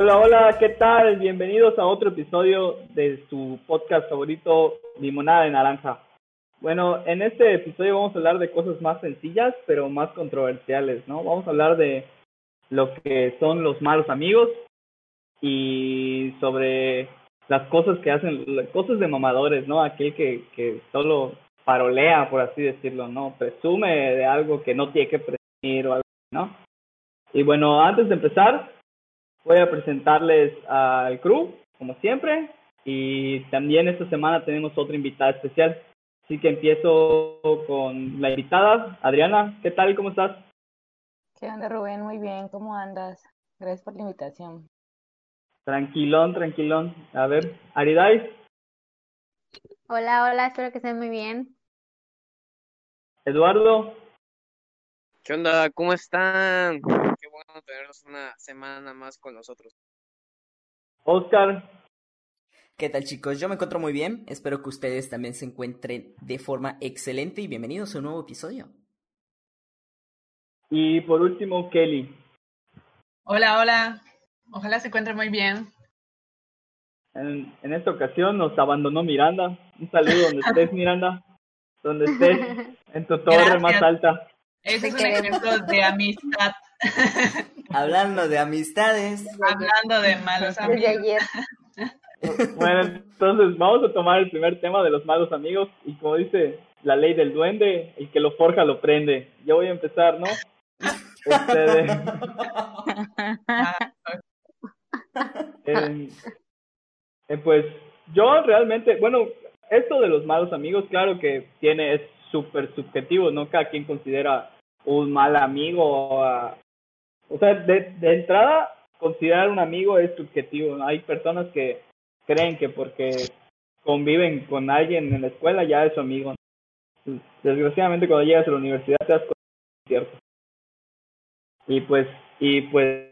Hola, hola, ¿qué tal? Bienvenidos a otro episodio de su podcast favorito, Limonada de Naranja. Bueno, en este episodio vamos a hablar de cosas más sencillas, pero más controversiales, ¿no? Vamos a hablar de lo que son los malos amigos y sobre las cosas que hacen, cosas de mamadores, ¿no? Aquel que, que solo parolea, por así decirlo, ¿no? Presume de algo que no tiene que presumir o algo, ¿no? Y bueno, antes de empezar, voy a presentarles al crew, como siempre, y también esta semana tenemos otra invitada especial. Así que empiezo con la invitada, Adriana. ¿Qué tal? ¿Cómo estás? ¿Qué onda, Rubén? Muy bien. ¿Cómo andas? Gracias por la invitación. Tranquilón, tranquilón. A ver, Aridai. Hola, hola, espero que estén muy bien. Eduardo. ¿Qué onda? ¿Cómo están? Tenerlos una semana más con nosotros. Oscar. ¿Qué tal chicos? Yo me encuentro muy bien. Espero que ustedes también se encuentren de forma excelente y bienvenidos a un nuevo episodio. Y por último, Kelly. Hola, hola. Ojalá se encuentre muy bien. En, en esta ocasión nos abandonó Miranda. Un saludo donde estés, Miranda. Donde estés, en tu torre Gracias. más alta. Ese es un ejemplo de amistad. Hablando de amistades. Hablando de malos Desde amigos. ayer. Bueno, entonces vamos a tomar el primer tema de los malos amigos. Y como dice la ley del duende, el que lo forja lo prende. Yo voy a empezar, ¿no? De- Ah, Eh, eh, pues yo realmente, bueno, esto de los malos amigos, claro que tiene, es súper subjetivo, ¿no? Cada quien considera un mal amigo, o, a- o sea, de, de entrada, considerar un amigo es subjetivo. Hay personas que creen que porque conviven con alguien en la escuela ya es su amigo. Desgraciadamente cuando llegas a la universidad te das cuenta cierto. Y pues, y pues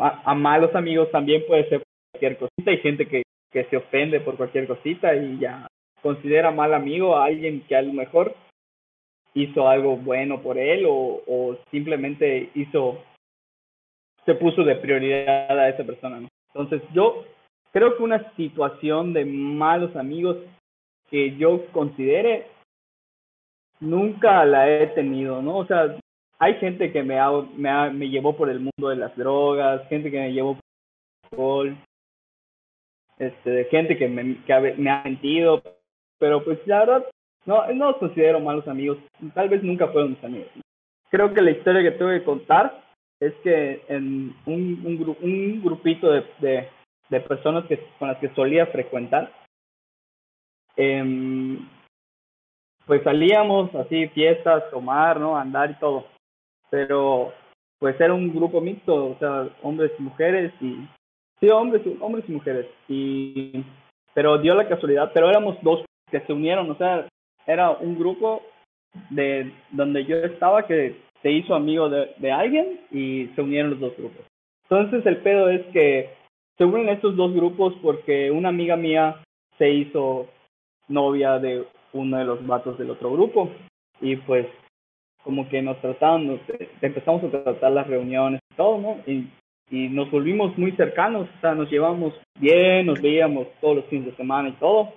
a, a malos amigos también puede ser cualquier cosita. Hay gente que, que se ofende por cualquier cosita y ya considera mal amigo a alguien que a lo mejor hizo algo bueno por él o, o simplemente hizo, se puso de prioridad a esa persona. ¿no? Entonces yo creo que una situación de malos amigos que yo considere nunca la he tenido, ¿no? O sea, hay gente que me, ha, me, ha, me llevó por el mundo de las drogas, gente que me llevó por el alcohol, este, gente que me, que me ha mentido, pero pues la verdad, no, no los considero malos amigos, tal vez nunca fueron mis amigos. Creo que la historia que tengo que contar es que en un, un, gru- un grupito de, de, personas que, con las que solía frecuentar, em, pues salíamos así, fiestas, tomar, ¿no? Andar y todo. Pero pues era un grupo mixto, o sea, hombres y mujeres y sí, hombres, hombres y mujeres. Y pero dio la casualidad, pero éramos dos que se unieron, o sea, era un grupo de donde yo estaba que se hizo amigo de, alguien y se unieron los dos grupos. Entonces el pedo es que se unen estos dos grupos porque una amiga mía se hizo novia de uno de los vatos del otro grupo y pues como que nos trataban, nos- empezamos a tratar las reuniones y todo, ¿no? Y, y nos volvimos muy cercanos, o sea, nos llevamos bien, nos veíamos todos los fines de semana y todo.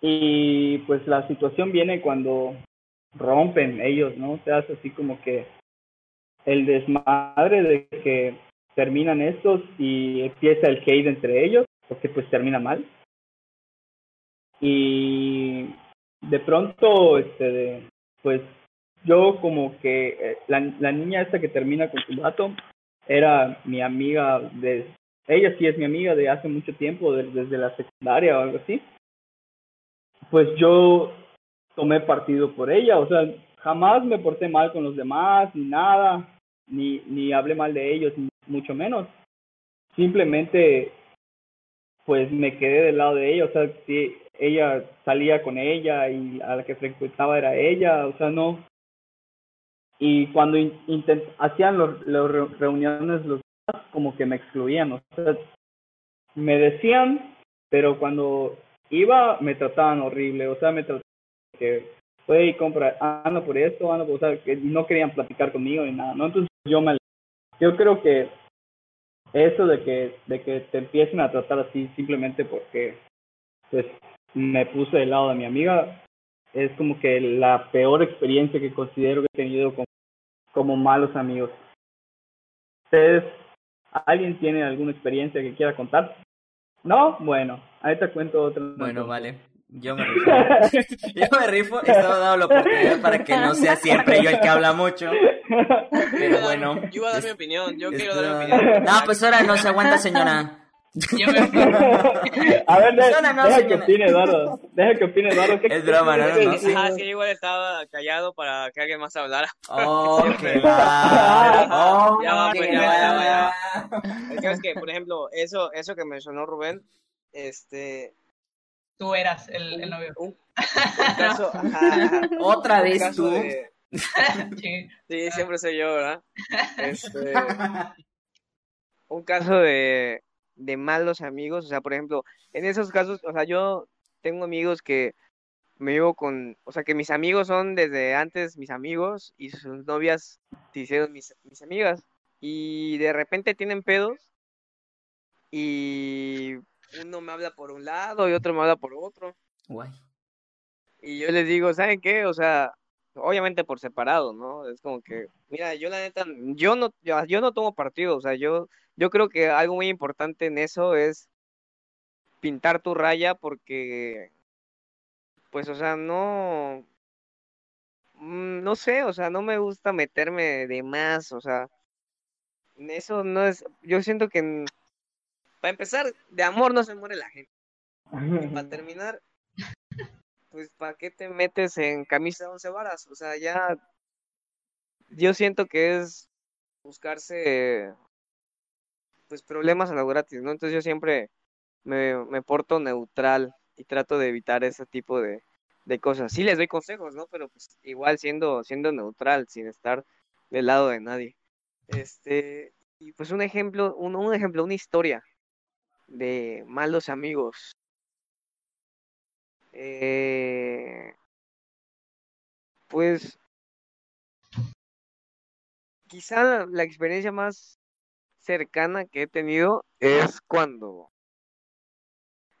Y pues la situación viene cuando rompen ellos, ¿no? Se hace así como que el desmadre de que terminan estos y empieza el hate entre ellos, porque pues termina mal. Y de pronto, este, pues yo como que eh, la, la niña esta que termina con su vato era mi amiga de, ella sí es mi amiga de hace mucho tiempo, de- desde la secundaria o algo así. Pues yo tomé partido por ella, o sea, jamás me porté mal con los demás, ni nada, ni, ni hablé mal de ellos, ni mucho menos. Simplemente, pues me quedé del lado de ella, o sea, si ella salía con ella y a la que frecuentaba era ella, o sea, no. Y cuando in- intent- hacían los re- reuniones, los demás, como que me excluían, o sea, me decían, pero cuando iba me trataban horrible, o sea, me trataban que fue y compra, ando por esto, ando por, o sea, que no querían platicar conmigo ni nada, ¿no? Entonces yo me, yo creo que eso de que, de que te empiecen a tratar así simplemente porque pues me puse del lado de mi amiga, es como que la peor experiencia que considero que he tenido con, como malos amigos. ¿Ustedes, alguien tiene alguna experiencia que quiera contar? ¿No? Bueno, ahí te cuento otra. Bueno, vale. Yo me rifo. yo me rifo. Estaba dando la oportunidad para que no sea siempre yo el que habla mucho. Pero bueno. Yo iba a dar mi opinión. Yo quiero dar mi opinión. No, pues ahora no se aguanta, señora. Yo me fui. A ver, de- No, no, no, deja que opine Eduardo. Deja que opine Eduardo. ¿Qué- Es broma, no, no, no, sí. Ajá, sí, igual estaba callado para que alguien más hablara. Oh, que va. Oh, Ya va, pues, ya va, ya va, ya va. Es que, es que, por ejemplo, eso, eso que mencionó Rubén, este, Tú eras el, el novio. un, un caso, ajá, ajá, Otra vez caso tú. de- Sí. sí, siempre soy yo, ¿verdad? Este, un caso de, de malos amigos, o sea, por ejemplo, en esos casos, o sea, yo tengo amigos que me llevo con, o sea, que mis amigos son desde antes mis amigos y sus novias se hicieron mis, mis amigas y de repente tienen pedos y uno me habla por un lado y otro me habla por otro Guay. y yo les digo, ¿saben qué? O sea, obviamente por separado, ¿no? Es como que, mira, yo la neta, yo no, yo, yo no tomo partido, o sea, yo, yo creo que algo muy importante en eso es pintar tu raya porque, pues, o sea, no, mm, no sé, o sea, no me gusta meterme de más, o sea, eso no es, yo siento que, en- para empezar, de amor no se muere la gente. Para terminar, pues ¿para qué te metes en camisa de once varas? O sea, ya yo siento que es buscarse pues problemas a lo gratis, ¿no? Entonces yo siempre me, me porto neutral y trato de evitar ese tipo de, de cosas. Sí les doy consejos, ¿no? Pero pues igual siendo, siendo neutral, sin estar del lado de nadie. Este, y pues un ejemplo, un, un ejemplo, una historia de malos amigos. Eh, pues quizá la experiencia más cercana que he tenido es cuando,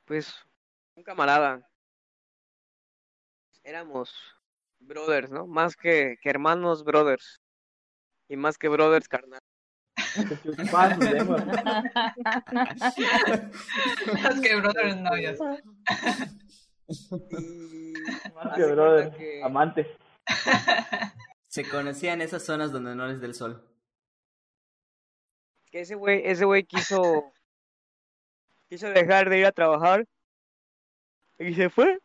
pues, un camarada, éramos brothers, ¿no? Más que, que hermanos brothers. Y más que brothers carnal. Chupas, lengua. Más que brothers novios. Y Más que brother, que- amante. Se conocía en esas zonas donde no les del sol. que ese güey, ese güey quiso, quiso dejar de ir a trabajar y se fue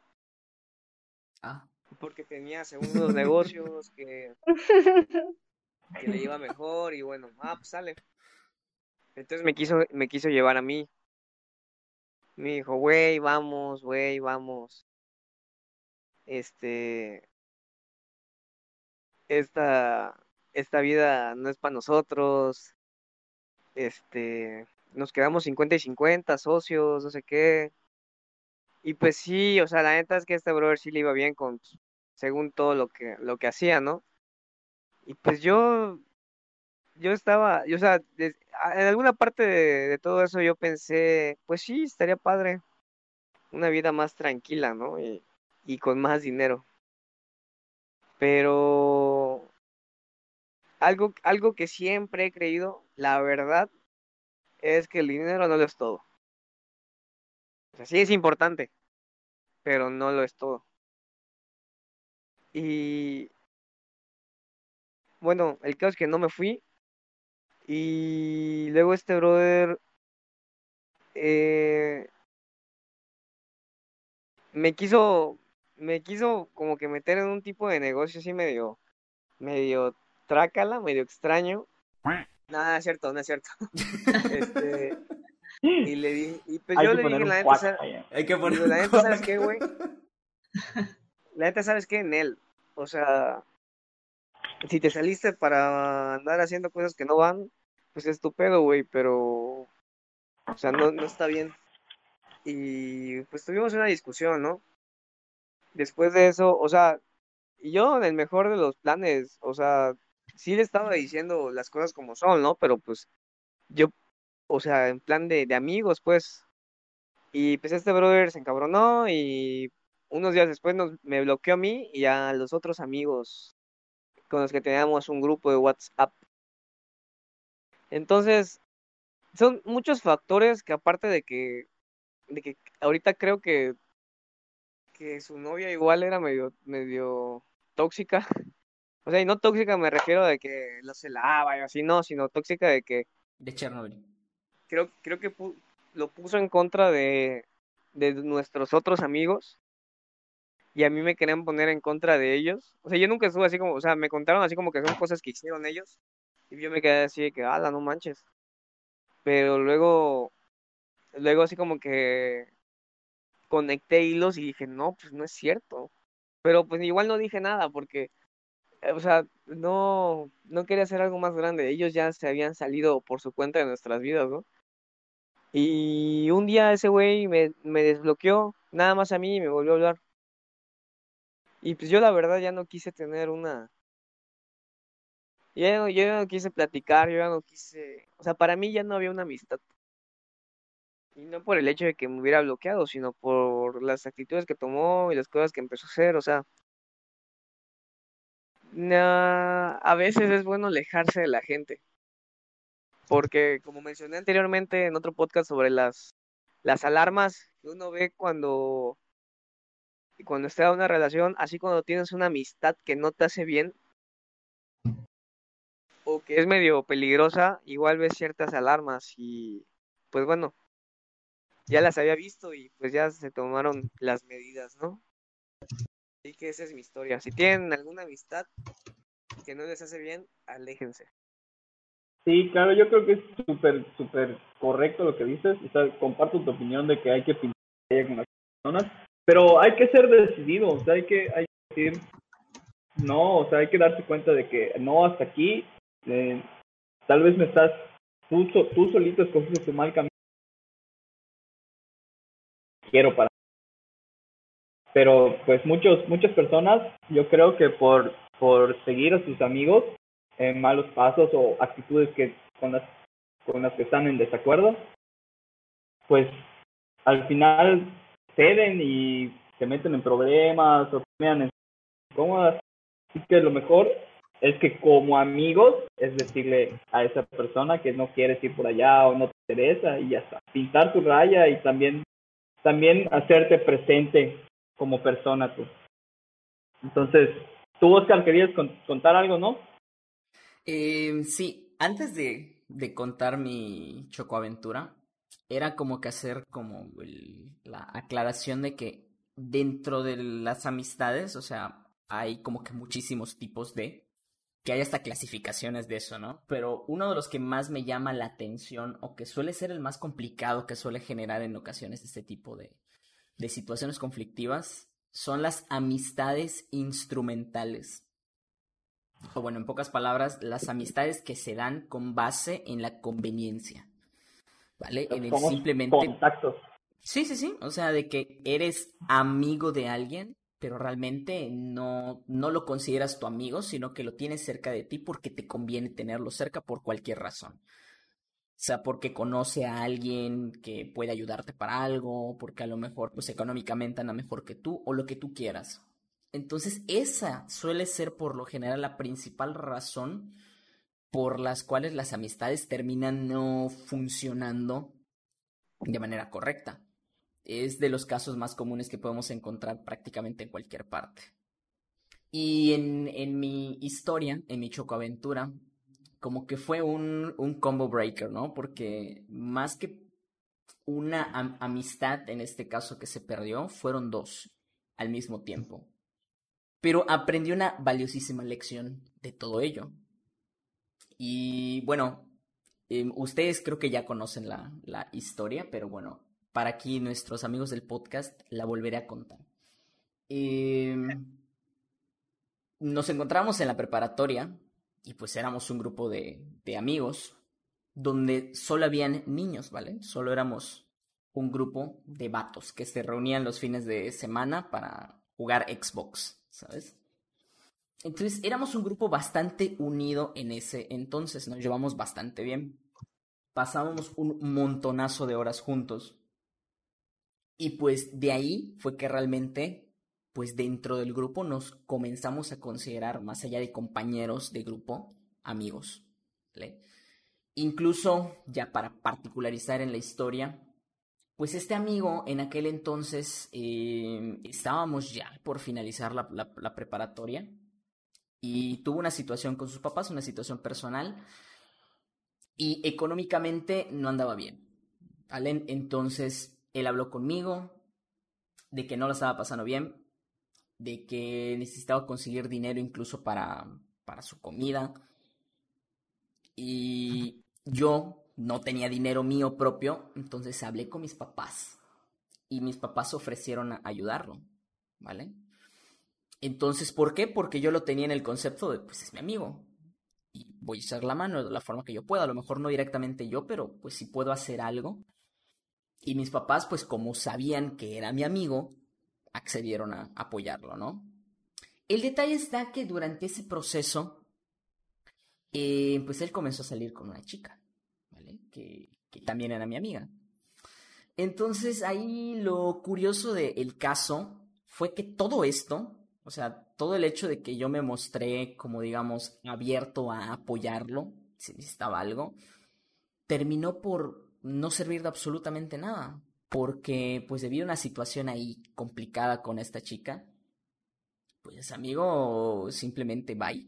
Ah. porque tenía según unos negocios que, que le iba mejor y bueno, ah, pues sale. Entonces me quiso, me quiso llevar a mí. Me dijo, güey, vamos, güey, vamos. Este, esta, esta vida no es para nosotros. Este, nos quedamos 50 y 50, socios, no sé qué. Y pues sí, o sea, la neta es que este brother sí le iba bien con, según todo lo que, lo que hacía, ¿no? Y pues yo, yo estaba, yo, o sea, en alguna parte de, de todo eso yo pensé, pues sí, estaría padre, una vida más tranquila, ¿no? Y, y con más dinero. Pero algo, algo que siempre he creído, la verdad, es que el dinero no lo es todo. O sea, sí es importante, pero no lo es todo. Y bueno, el caso es que no me fui. Y luego este brother eh, me quiso, me quiso como que meter en un tipo de negocio así medio, medio trácala, medio extraño. Nada, es cierto, no es cierto. Este, y le di, y pues Hay yo le dije, la neta, ¿sabes? ahí. Hay que poner Digo, la neta, ¿sabes qué, güey? La neta, ¿sabes qué? En él. O sea, si te saliste para andar haciendo cosas que no van, pues es tu güey, pero, o sea, no, no está bien. Y pues tuvimos una discusión, ¿no? Después de eso, o sea, yo en el mejor de los planes, o sea, sí le estaba diciendo las cosas como son, ¿no? Pero pues yo o sea, en plan de, de amigos, pues. Y pues este brother se encabronó y unos días después nos, me bloqueó a mí y a los otros amigos con los que teníamos un grupo de WhatsApp. Entonces, son muchos factores que aparte de que, de que ahorita creo que, que su novia igual era medio, medio tóxica. O sea, y no tóxica me refiero de que lo celaba y así, no, sino tóxica de que De Chernobyl. creo, creo que pu- lo puso en contra de, de nuestros otros amigos y a mí me querían poner en contra de ellos. O sea, yo nunca estuve así como, o sea, me contaron así como que son cosas que hicieron ellos y yo me quedé así de que, ala, no manches. Pero luego, luego así como que conecté hilos y dije, no, pues no es cierto. Pero pues igual no dije nada porque, eh, o sea, no, no quería hacer algo más grande. Ellos ya se habían salido por su cuenta de nuestras vidas, ¿no? Y un día ese güey me, me desbloqueó, nada más a mí, y me volvió a hablar. Y pues yo la verdad ya no quise tener una... Ya no, yo ya no quise platicar, yo ya no quise... O sea, para mí ya no había una amistad. Y no por el hecho de que me hubiera bloqueado, sino por las actitudes que tomó y las cosas que empezó a hacer. O sea, a veces es bueno alejarse de la gente. Porque, como mencioné anteriormente en otro podcast sobre las, las alarmas que uno ve cuando, cuando está en una relación, así cuando tienes una amistad que no te hace bien o que es medio peligrosa, igual ves ciertas alarmas y pues bueno, ya las había visto y pues ya se tomaron las medidas, ¿no? Así que esa es mi historia. Si tienen alguna amistad que no les hace bien, aléjense. Sí, claro, yo creo que es súper, súper correcto lo que dices. O sea, comparto tu opinión de que hay que pintar con las personas, pero hay que ser decidido, o sea, hay que, hay que decir no, o sea, hay que darse cuenta de que no, hasta aquí, eh, tal vez me estás, tú, tú solito escogiste tu mal camino. Quiero para. Pero, pues, muchos, muchas personas, yo creo que por, por seguir a sus amigos, en malos pasos o actitudes que con las con las que están en desacuerdo, pues al final ceden y se meten en problemas o terminan en incómodas. Así que lo mejor es que como amigos es decirle a esa persona que no quieres ir por allá o no te interesa y ya está. Pintar tu raya y también también hacerte presente como persona tú. Entonces, tú Oscar querías con- contar algo, ¿no? Eh, sí, antes de, de contar mi chocoaventura, era como que hacer como el- la aclaración de que dentro de las amistades, o sea, hay como que muchísimos tipos de, que hay hasta clasificaciones de eso, ¿no? Pero uno de los que más me llama la atención o que suele ser el más complicado que suele generar en ocasiones este tipo de, de situaciones conflictivas son las amistades instrumentales. O bueno, en pocas palabras, las amistades que se dan con base en la conveniencia. ¿Vale? En el simplemente. contactos. Sí, sí, sí. O sea, de que eres amigo de alguien, pero realmente no, no lo consideras tu amigo, sino que lo tienes cerca de ti porque te conviene tenerlo cerca por cualquier razón. O sea, porque conoce a alguien que puede ayudarte para algo, porque a lo mejor, pues económicamente anda mejor que tú, o lo que tú quieras. Entonces, esa suele ser por lo general la principal razón por las cuales las amistades terminan no funcionando de manera correcta. Es de los casos más comunes que podemos encontrar prácticamente en cualquier parte. Y en, en mi historia, en mi chocoaventura, como que fue un, un combo breaker, ¿no? Porque más que una am- amistad, en este caso que se perdió, fueron dos al mismo tiempo. Pero aprendí una valiosísima lección de todo ello. Y bueno, em, ustedes creo que ya conocen la, la historia, pero bueno, para aquí nuestros amigos del podcast la volveré a contar. Em, nos encontramos en la preparatoria y pues éramos un grupo de, de amigos donde solo habían niños, ¿vale? Solo éramos un grupo de vatos que se reunían los fines de semana para jugar Xbox, ¿sabes? Entonces éramos un grupo bastante unido en ese entonces, nos llevamos bastante bien. pasábamos un montonazo de horas juntos. Y pues de ahí fue que realmente, pues dentro del grupo nos comenzamos a considerar, más allá de compañeros de grupo, amigos. Incluso, ya para particularizar en la historia, pues este amigo en aquel entonces eh, estábamos ya por finalizar la preparatoria y tuvo una situación con sus papás, una situación personal, y económicamente no andaba bien. ¿vale? Entonces él habló conmigo de que no lo estaba pasando bien, de que necesitaba conseguir dinero incluso para, para su comida. Y yo no tenía dinero mío propio, entonces hablé con mis papás. Y mis papás ofrecieron ayudarlo, ¿vale? Entonces, ¿por qué? Porque yo lo tenía en el concepto de, pues es mi amigo. Y voy a echar la mano de la forma que yo pueda. A lo mejor no directamente yo, pero pues si puedo hacer algo. Y mis papás, pues como sabían que era mi amigo, accedieron a apoyarlo, ¿no? El detalle está que durante ese proceso, eh, pues él comenzó a salir con una chica, ¿vale? Que, que también era mi amiga. Entonces ahí lo curioso del caso fue que todo esto, o sea, todo el hecho de que yo me mostré como digamos abierto a apoyarlo, si necesitaba algo, terminó por no servir de absolutamente nada, porque pues debido a una situación ahí complicada con esta chica, pues amigo simplemente bye.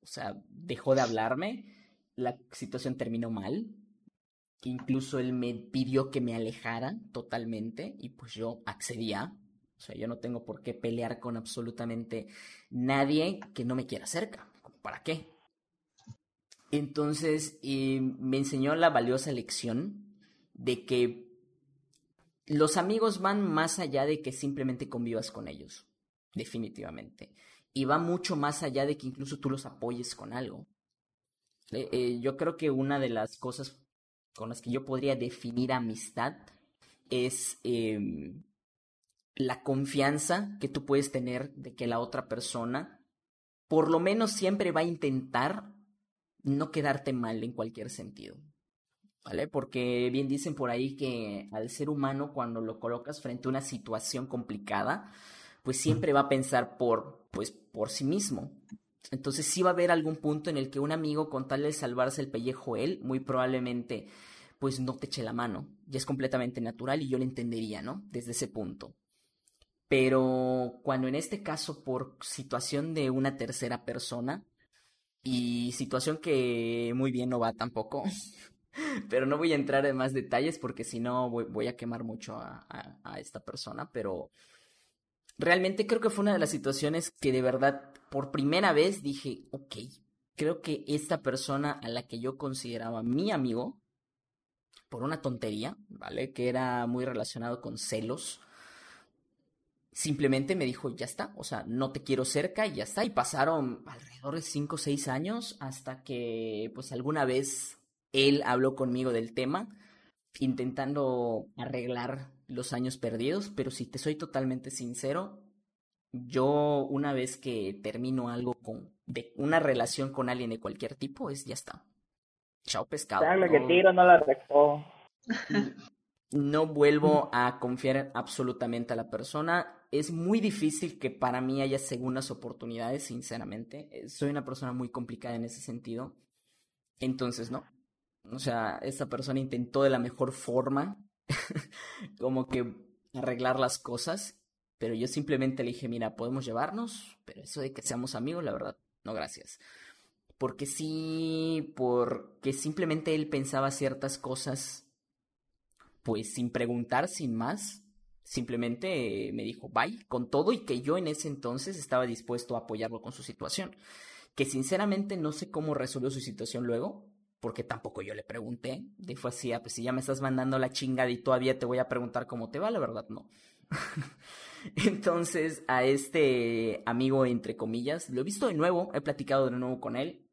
O sea, dejó de hablarme, la situación terminó mal, incluso él me pidió que me alejara totalmente y pues yo accedía. O sea, yo no tengo por qué pelear con absolutamente nadie que no me quiera cerca. ¿Para qué? Entonces me enseñó la valiosa lección de que los amigos van más allá de que simplemente convivas con ellos, definitivamente. Y va mucho más allá de que incluso tú los apoyes con algo. Eh, eh, yo creo que una de las cosas con las que yo podría definir amistad es eh, la confianza que tú puedes tener de que la otra persona por lo menos siempre va a intentar no quedarte mal en cualquier sentido. ¿Vale? Porque bien dicen por ahí que al ser humano cuando lo colocas frente a una situación complicada, pues siempre va a pensar por, pues, por sí mismo. Entonces sí va a haber algún punto en el que un amigo con tal de salvarse el pellejo él, muy probablemente pues no te eche la mano. Y es completamente natural y yo lo entendería, ¿no? Desde ese punto. Pero cuando en este caso por situación de una tercera persona, y situación que muy bien no va tampoco. pero no voy a entrar en más detalles porque si no voy, a quemar mucho a, a, a, esta persona. Pero realmente creo que fue una de las situaciones que de verdad por primera vez dije, ok, creo que esta persona a la que yo consideraba mi amigo, por una tontería, ¿vale? Que era muy relacionado con celos simplemente me dijo, ya está, o sea, no te quiero cerca y ya está. Y pasaron alrededor de 5 o 6 años hasta que, pues, alguna vez él habló conmigo del tema, intentando arreglar los años perdidos, pero si te soy totalmente sincero, yo una vez que termino algo con, de una relación con alguien de cualquier tipo, es ya está. Chao pescado. Lo que tiro no la. No vuelvo a confiar absolutamente a la persona es muy difícil que para mí haya segundas oportunidades, sinceramente. Eh, soy una persona muy complicada en ese sentido. Entonces, no. O sea, esta persona intentó de la mejor forma como que arreglar las cosas, pero yo simplemente le dije, mira, podemos llevarnos, pero eso de que seamos amigos, la verdad, no gracias. Porque sí, porque simplemente él pensaba ciertas cosas, pues sin preguntar, sin más, simplemente me dijo bye con todo y que yo en ese entonces estaba dispuesto a apoyarlo con su situación. Que sinceramente no sé cómo resolvió su situación luego, porque tampoco yo le pregunté. Y fue así, ah, pues si ya me estás mandando la chingada y todavía te voy a preguntar cómo te va, la verdad no. Entonces, a este amigo, entre comillas, lo he visto de nuevo, he platicado de nuevo con él,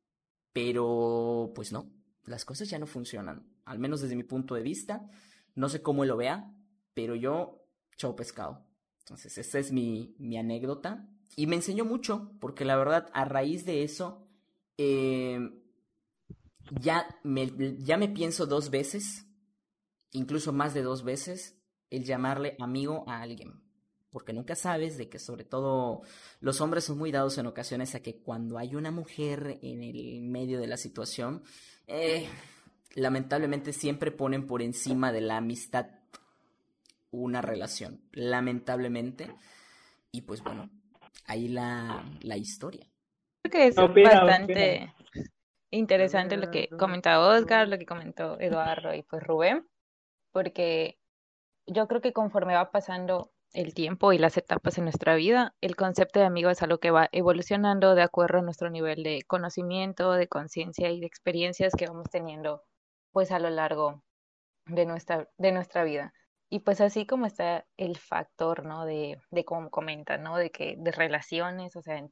pero pues no, las cosas ya no funcionan, al menos desde mi punto de vista. No sé cómo lo vea, pero yo chau pescado. Entonces, esta es mi, mi anécdota. Y me enseñó mucho, porque la verdad, a raíz de eso, eh, ya me, ya me pienso dos veces, incluso más de dos veces, el llamarle amigo a alguien. Porque nunca sabes de que sobre todo los hombres son muy dados en ocasiones a que cuando hay una mujer en el medio de la situación, eh, lamentablemente siempre ponen por encima de la amistad una relación. Lamentablemente. Y pues bueno, ahí la, la historia. Creo que es bastante interesante lo que comentaba Oscar, lo que comentó Eduardo y pues Rubén, porque yo creo que conforme va pasando el tiempo y las etapas en nuestra vida, el concepto de amigo es algo que va evolucionando de acuerdo a nuestro nivel de conocimiento, de conciencia y de experiencias que vamos teniendo pues a lo largo de nuestra, de nuestra vida. Y pues así como está el factor, ¿no? De, de como comentan, ¿no? De que de relaciones, o sea,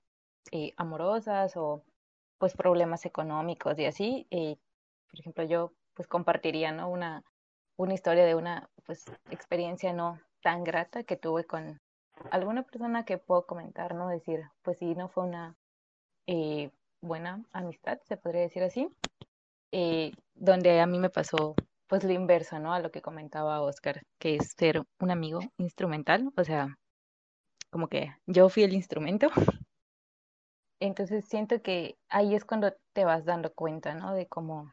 eh, amorosas o pues problemas económicos y así. Eh, por ejemplo, yo pues compartiría, ¿no? Una, una historia de una pues experiencia no tan grata que tuve con alguna persona que puedo comentar, ¿no? Decir, pues sí, no fue una eh, buena amistad, se podría decir así, eh, donde a mí me pasó pues lo inverso, ¿no? A lo que comentaba Oscar, que es ser un amigo instrumental, o sea, como que yo fui el instrumento. Entonces siento que ahí es cuando te vas dando cuenta, ¿no? De cómo,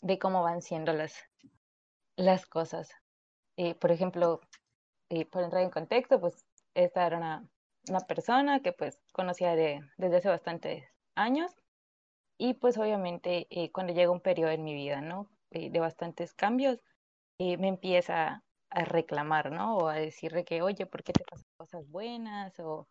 de cómo van siendo las, las cosas. Eh, por ejemplo, eh, por entrar en contexto, pues esta era una, una persona que pues conocía de, desde hace bastantes años y pues obviamente eh, cuando llega un periodo en mi vida, ¿no? Eh, de bastantes cambios, eh, me empieza a reclamar, ¿no? O a decirle que, oye, ¿por qué te pasan cosas buenas? O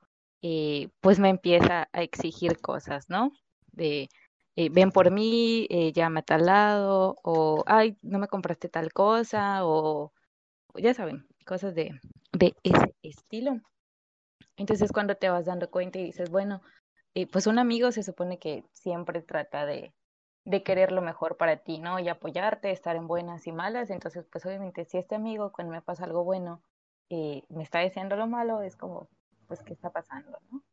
pues me empieza a exigir cosas, ¿no? De, ven por mí, llama a tal lado, o, ay, no me compraste tal cosa, o ya saben, cosas de, de ese estilo. Entonces cuando te vas dando cuenta y dices, bueno, eh, pues un amigo se supone que siempre trata de, de querer lo mejor para ti, ¿no? Y apoyarte, estar en buenas y malas. Entonces, pues obviamente si este amigo cuando me pasa algo bueno eh, me está deseando lo malo, es como, pues, ¿qué está pasando, no?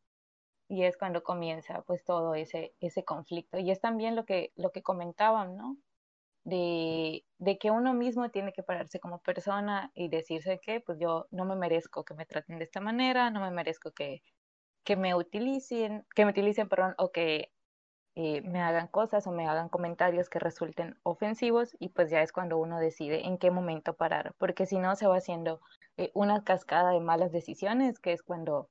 Y es cuando comienza pues todo ese, ese conflicto. Y es también lo que, lo que comentaban, ¿no? De, de que uno mismo tiene que pararse como persona y decirse que pues yo no me merezco que me traten de esta manera, no me merezco que, que me utilicen, que me utilicen, perdón, o que eh, me hagan cosas o me hagan comentarios que resulten ofensivos y pues ya es cuando uno decide en qué momento parar, porque si no se va haciendo eh, una cascada de malas decisiones, que es cuando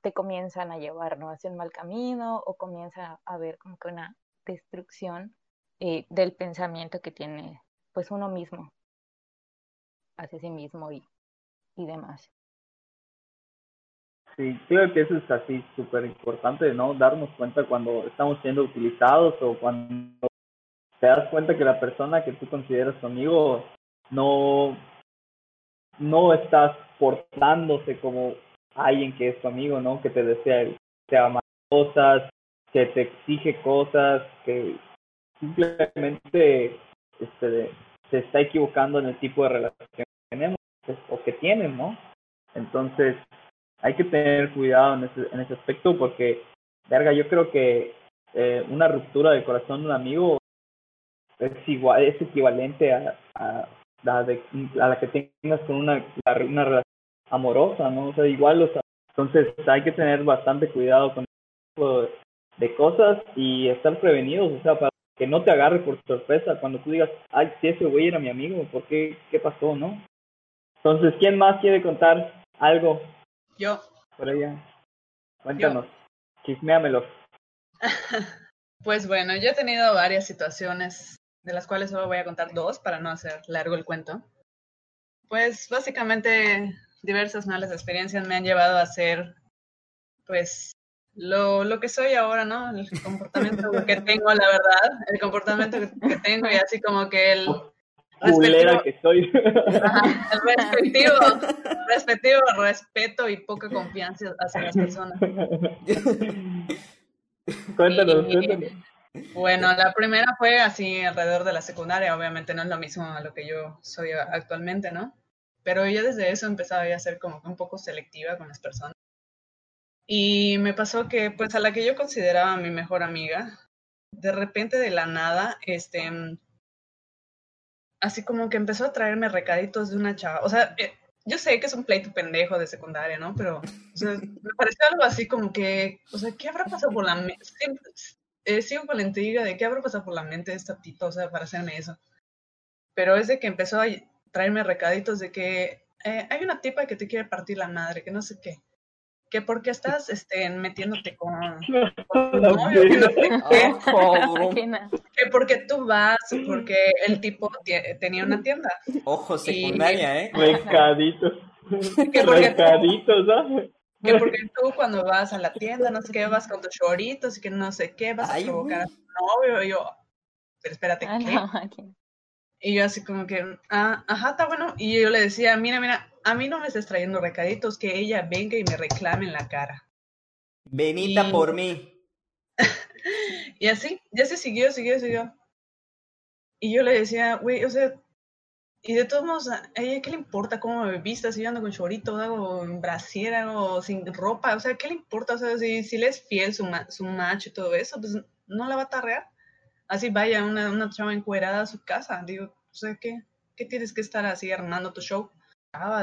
te comienzan a llevar ¿no? hacia un mal camino o comienza a haber como que una destrucción eh, del pensamiento que tiene pues uno mismo hacia sí mismo y, y demás. Sí, creo que eso es así súper importante, ¿no? Darnos cuenta cuando estamos siendo utilizados o cuando te das cuenta que la persona que tú consideras tu amigo no, no estás portándose como alguien que es tu amigo, ¿no? Que te desea, te ama cosas, que te exige cosas, que simplemente este, se está equivocando en el tipo de relación que tenemos o que tienen, ¿no? Entonces, hay que tener cuidado en ese, en ese aspecto porque, verga, yo creo que eh, una ruptura del corazón de un amigo es igual, es equivalente a, a, a, de, a la que tengas con una, una relación amorosa, ¿no? O sea, igual, sea, entonces hay que tener bastante cuidado con ese tipo de, de cosas y estar prevenidos, o sea, para que no te agarre por sorpresa cuando tú digas, ay, si ese güey era mi amigo, ¿por qué? ¿Qué pasó, no? Entonces, ¿quién más quiere contar algo Yo. por ella? Cuéntanos. Pues bueno, yo he tenido varias situaciones, de las cuales solo voy a contar dos para no hacer largo el cuento. Pues básicamente diversas malas experiencias me han llevado a ser, pues, lo, lo que soy ahora, ¿no? El comportamiento que tengo, la verdad, el comportamiento que, que tengo y así como que el Culera que soy. Ajá, respectivo, respectivo respeto y poca confianza hacia las personas. cuéntanos, Y- cuéntanos. Bueno, la primera fue así alrededor de la secundaria, obviamente no es lo mismo a lo que yo soy actualmente, ¿no? Pero yo desde eso empezaba ya a ser como un poco selectiva con las personas. Y me pasó que pues a la que yo consideraba mi mejor amiga, de repente de la nada, este, así como que empezó a traerme recaditos de una chava. O sea, eh, yo sé que es un pleito pendejo de secundaria, ¿no? Pero o sea, me pareció algo así como que, o sea, ¿qué habrá pasado por la mente? Eh, sigo con la intriga de qué habrá pasado por la mente de esta tipa, o sea, para hacerme eso. Pero es de que empezó a traerme recaditos de que eh, hay una tipa que te quiere partir la madre, que no sé qué que porque estás este, metiéndote con, tu novio, que no sé qué. que porque tú vas, porque el tipo tenía una tienda. Ojo, secundaria, ¿eh? Recaditos. Que Recaditos, ¿no? Que porque tú cuando vas a la tienda, no sé qué, vas con tus choritos y que no sé qué, vas a provocar a tu novio. Y yo, pero espérate, ah, ¿qué? Y yo así como que, ah, ajá, está bueno. Y yo le decía, mira, mira, a mí no me estés trayendo recaditos, que ella venga y me reclame en la cara. Venita por mí. y así, ya se siguió, siguió, siguió. Y yo le decía, güey, o sea, y de todos modos, ¿a ella qué le importa cómo me vistas? Si yo ando con chorito, hago en brasiera, o sin ropa, o sea, ¿qué le importa? O sea, si, si le es fiel su, su macho y todo eso, pues no la va a tarrear. Así vaya una, una chava encuerada a su casa. Digo, o sea, ¿qué, ¿qué tienes que estar así armando tu show?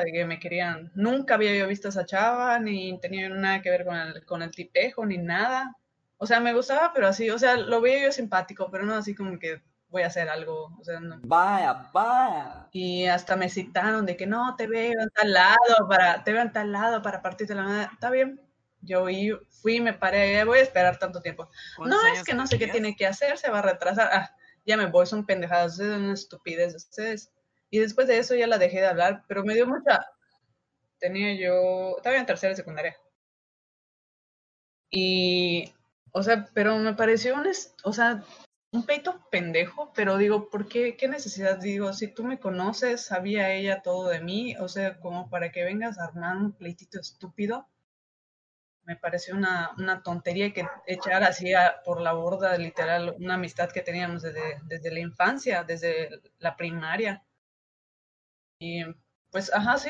De que me querían. Nunca había yo visto a esa chava, ni tenía nada que ver con el, con el tipejo, ni nada. O sea, me gustaba, pero así, o sea, lo veía yo simpático, pero no así como que voy a hacer algo. O sea, no. Vaya, vaya. Y hasta me citaron de que no, te veo en tal lado, para, te veo en tal lado para partirte la madre. Está bien. Yo fui, me paré, voy a esperar tanto tiempo. No, es que no sé qué tiene que hacer, se va a retrasar. Ah, ya me voy, son pendejadas, ustedes son una estupidez, ustedes y después de eso ya la dejé de hablar, pero me dio mucha... Tenía yo... Estaba en tercera secundaria. Y... O sea, pero me pareció un... O sea, un peito pendejo, pero digo, ¿por qué? ¿Qué necesidad? Digo, si tú me conoces, sabía ella todo de mí, o sea, como para que vengas a armar un pleitito estúpido, me pareció una, una tontería que echar así por la borda, literal, una amistad que teníamos desde, desde la infancia, desde la primaria. Y pues, ajá, sí,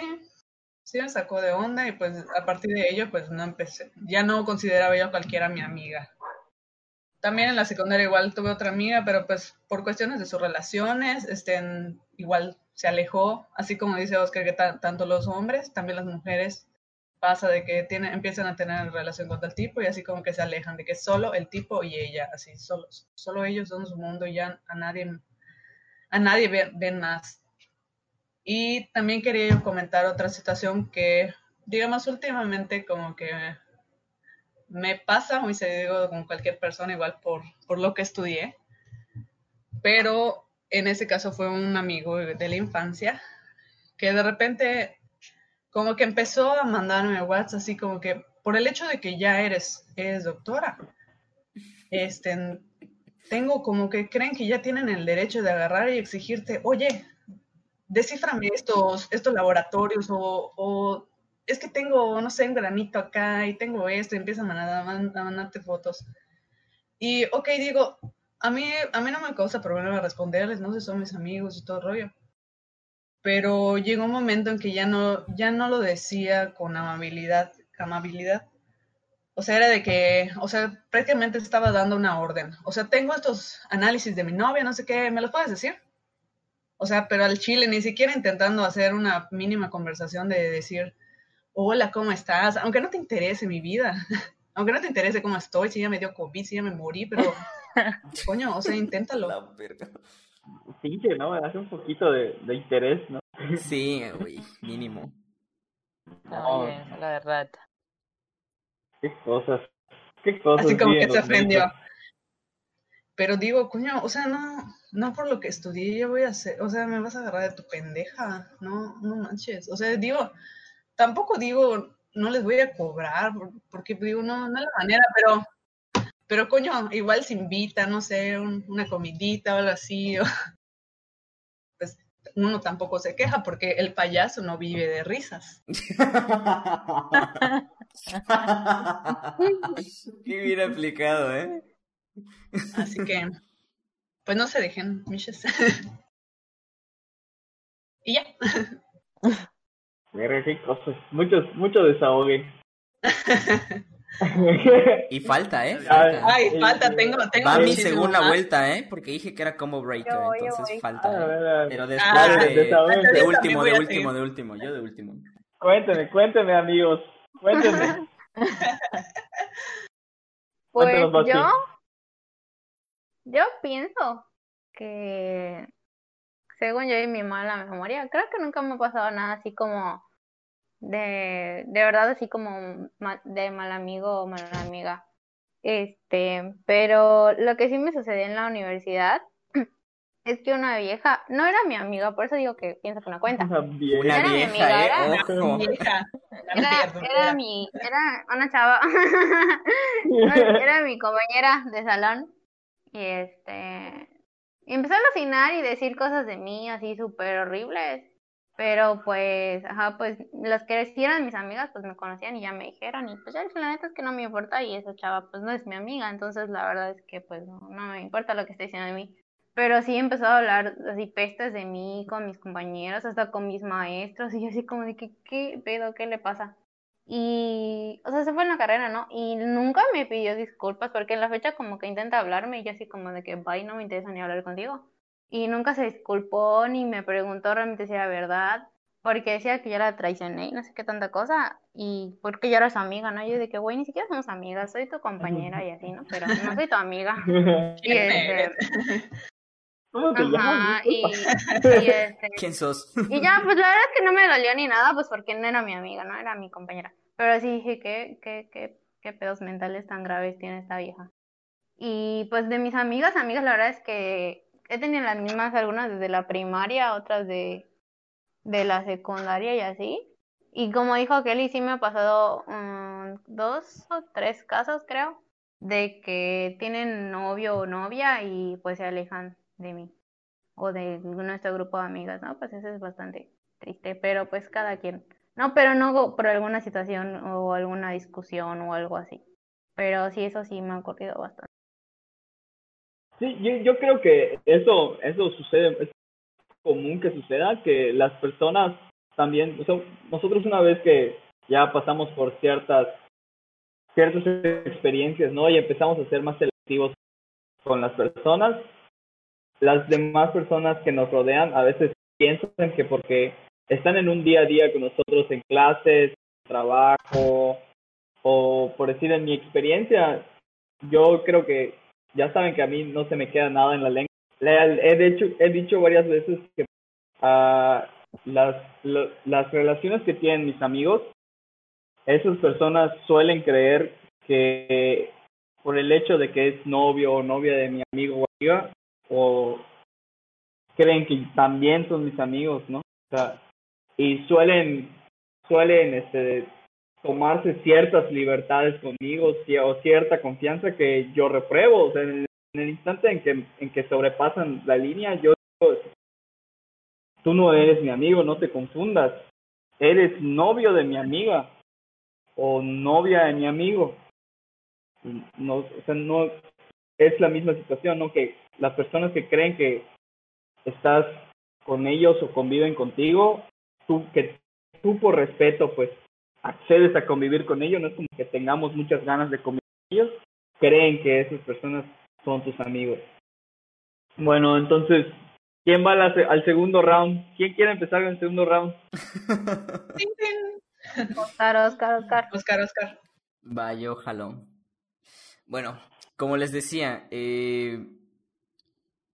sí me sacó de onda y pues a partir de ello pues no empecé, ya no consideraba yo cualquiera mi amiga. También en la secundaria igual tuve otra amiga, pero pues por cuestiones de sus relaciones, este, igual se alejó, así como dice Oscar, que tanto los hombres, también las mujeres, pasa de que tienen, empiezan a tener relación con tal tipo y así como que se alejan, de que solo el tipo y ella, así, solo, solo ellos son su mundo y ya a nadie, a nadie ven más. Y también quería comentar otra situación que, digamos, últimamente como que me pasa muy seguido con cualquier persona, igual por, por lo que estudié, pero en ese caso fue un amigo de la infancia que de repente como que empezó a mandarme WhatsApp así como que por el hecho de que ya eres, eres doctora, este, tengo como que creen que ya tienen el derecho de agarrar y exigirte, oye, desciframe estos, estos laboratorios o, es que tengo, no sé, un granito acá y tengo esto y empiezan a, a, mandarte fotos. Y, ok, digo, a mí, a mí no me causa problema responderles, no sé, son mis amigos y todo el rollo. Pero llegó un momento en que ya no, ya no lo decía con amabilidad, amabilidad. O sea, era de que, o sea, prácticamente estaba dando una orden. O sea, tengo estos análisis de mi novia, no sé qué, ¿me los puedes decir? O sea, pero al chile, ni siquiera intentando hacer una mínima conversación de decir, hola, ¿cómo estás? Aunque no te interese mi vida, aunque no te interese cómo estoy, si ya me dio COVID, si ya me morí, pero, coño, o sea, inténtalo. Sí, que no, hace un poquito de, de interés, ¿no? Sí, güey, mínimo. No, la verdad. Qué cosas, qué cosas. Así como que se ofendió. Pero digo, coño, o sea, no, no por lo que estudié yo voy a hacer, o sea, me vas a agarrar de tu pendeja, no, no manches. O sea, digo, tampoco digo, no les voy a cobrar, porque digo, no, no es la manera, pero, pero coño, igual se invita, no sé, una comidita o algo así, o, pues uno tampoco se queja porque el payaso no vive de risas. Qué bien aplicado, ¿eh? Así que, pues no se dejen, miches. y ya. Mira qué cosas. Muchos, mucho desahogue. y falta, ¿eh? Falta. Ay, falta, tengo, tengo Va mi segunda vuelta, ¿eh? Porque dije que era como breaker, entonces falta. ¿eh? Pero después Ah, de, de- de último, de último, de último, yo de último. Cuénteme, cuénteme, amigos. Cuénteme. Pues yo, yo pienso que, según yo y mi mala memoria, creo que nunca me ha pasado nada así como de, de verdad, así como de mal amigo o mala amiga. Este, pero lo que sí me sucedió en la universidad es que una vieja, no era mi amiga, por eso digo que pienso que no cuenta. Una vieja. Una Era mi vieja, amiga, ¿eh? era- Ojo. Vieja. Era, era mi, era una chava, no, era mi compañera de salón y este, y empezó a alucinar y decir cosas de mí así súper horribles, pero pues, ajá, pues las que eran mis amigas pues me conocían y ya me dijeron y pues ya dije, la neta es que no me importa y esa chava pues no es mi amiga, entonces la verdad es que pues no, no me importa lo que esté diciendo de mí. Pero sí empezó a hablar así pestes de mí con mis compañeros, hasta con mis maestros, y yo así como de que, ¿qué pedo? ¿Qué le pasa? Y, o sea, se fue en la carrera, ¿no? Y nunca me pidió disculpas, porque en la fecha como que intenta hablarme y yo así como de que, bye, no me interesa ni hablar contigo. Y nunca se disculpó ni me preguntó realmente si era verdad, porque decía que yo la traicioné y no sé qué tanta cosa, y porque yo era su amiga, ¿no? Yo de que, güey, ni siquiera somos amigas, soy tu compañera y así, ¿no? Pero no soy tu amiga. Y ¿Quién este? ¿Cómo te llamas? Ajá, y, este, ¿Quién sos? y ya, pues la verdad es que no me dolió ni nada, pues porque no era mi amiga, no era mi compañera. Pero sí dije, ¿qué, qué, qué, qué pedos mentales tan graves tiene esta vieja? Y pues de mis amigas, amigas, la verdad es que he tenido las mismas, algunas desde la primaria, otras de, de la secundaria y así. Y como dijo Kelly, sí me ha pasado mm, dos o tres casos, creo, de que tienen novio o novia y pues se alejan de mí o de nuestro grupo de amigas, ¿no? Pues eso es bastante triste, pero pues cada quien. No, pero no por alguna situación o alguna discusión o algo así. Pero sí, eso sí me ha ocurrido bastante. Sí, yo, creo que eso, eso sucede, es común que suceda, que las personas también, o sea, nosotros una vez que ya pasamos por ciertas, ciertas experiencias, ¿no? Y empezamos a ser más selectivos con las personas, las demás personas que nos rodean a veces piensan que porque están en un día a día con nosotros en clases, trabajo, o por decir en mi experiencia, yo creo que ya saben que a mí no se me queda nada en la lengua. Le- He dicho, he dicho varias veces que ah, las, lo- las relaciones que tienen mis amigos, esas personas suelen creer que por el hecho de que es novio o novia de mi amigo o amiga, o creen que también son mis amigos, ¿no? O sea, y suelen, suelen este, tomarse ciertas libertades conmigo o cierta confianza que yo repruebo. O sea, en el, en el instante en que, en que sobrepasan la línea, yo digo, tú no eres mi amigo, no te confundas. Eres novio de mi amiga o novia de mi amigo. No, o sea, no es la misma situación, ¿no? Que las personas que creen que estás con ellos o conviven contigo, tú que tú por respeto pues accedes a convivir con ellos, no es como que tengamos muchas ganas de convivir con ellos, creen que esas personas son tus amigos. Bueno, entonces, ¿quién va al segundo round? ¿Quién quiere empezar en el segundo round? Oscar, Oscar, Oscar. Oscar, Oscar. Va, yo jalo. Bueno, como les decía, eh,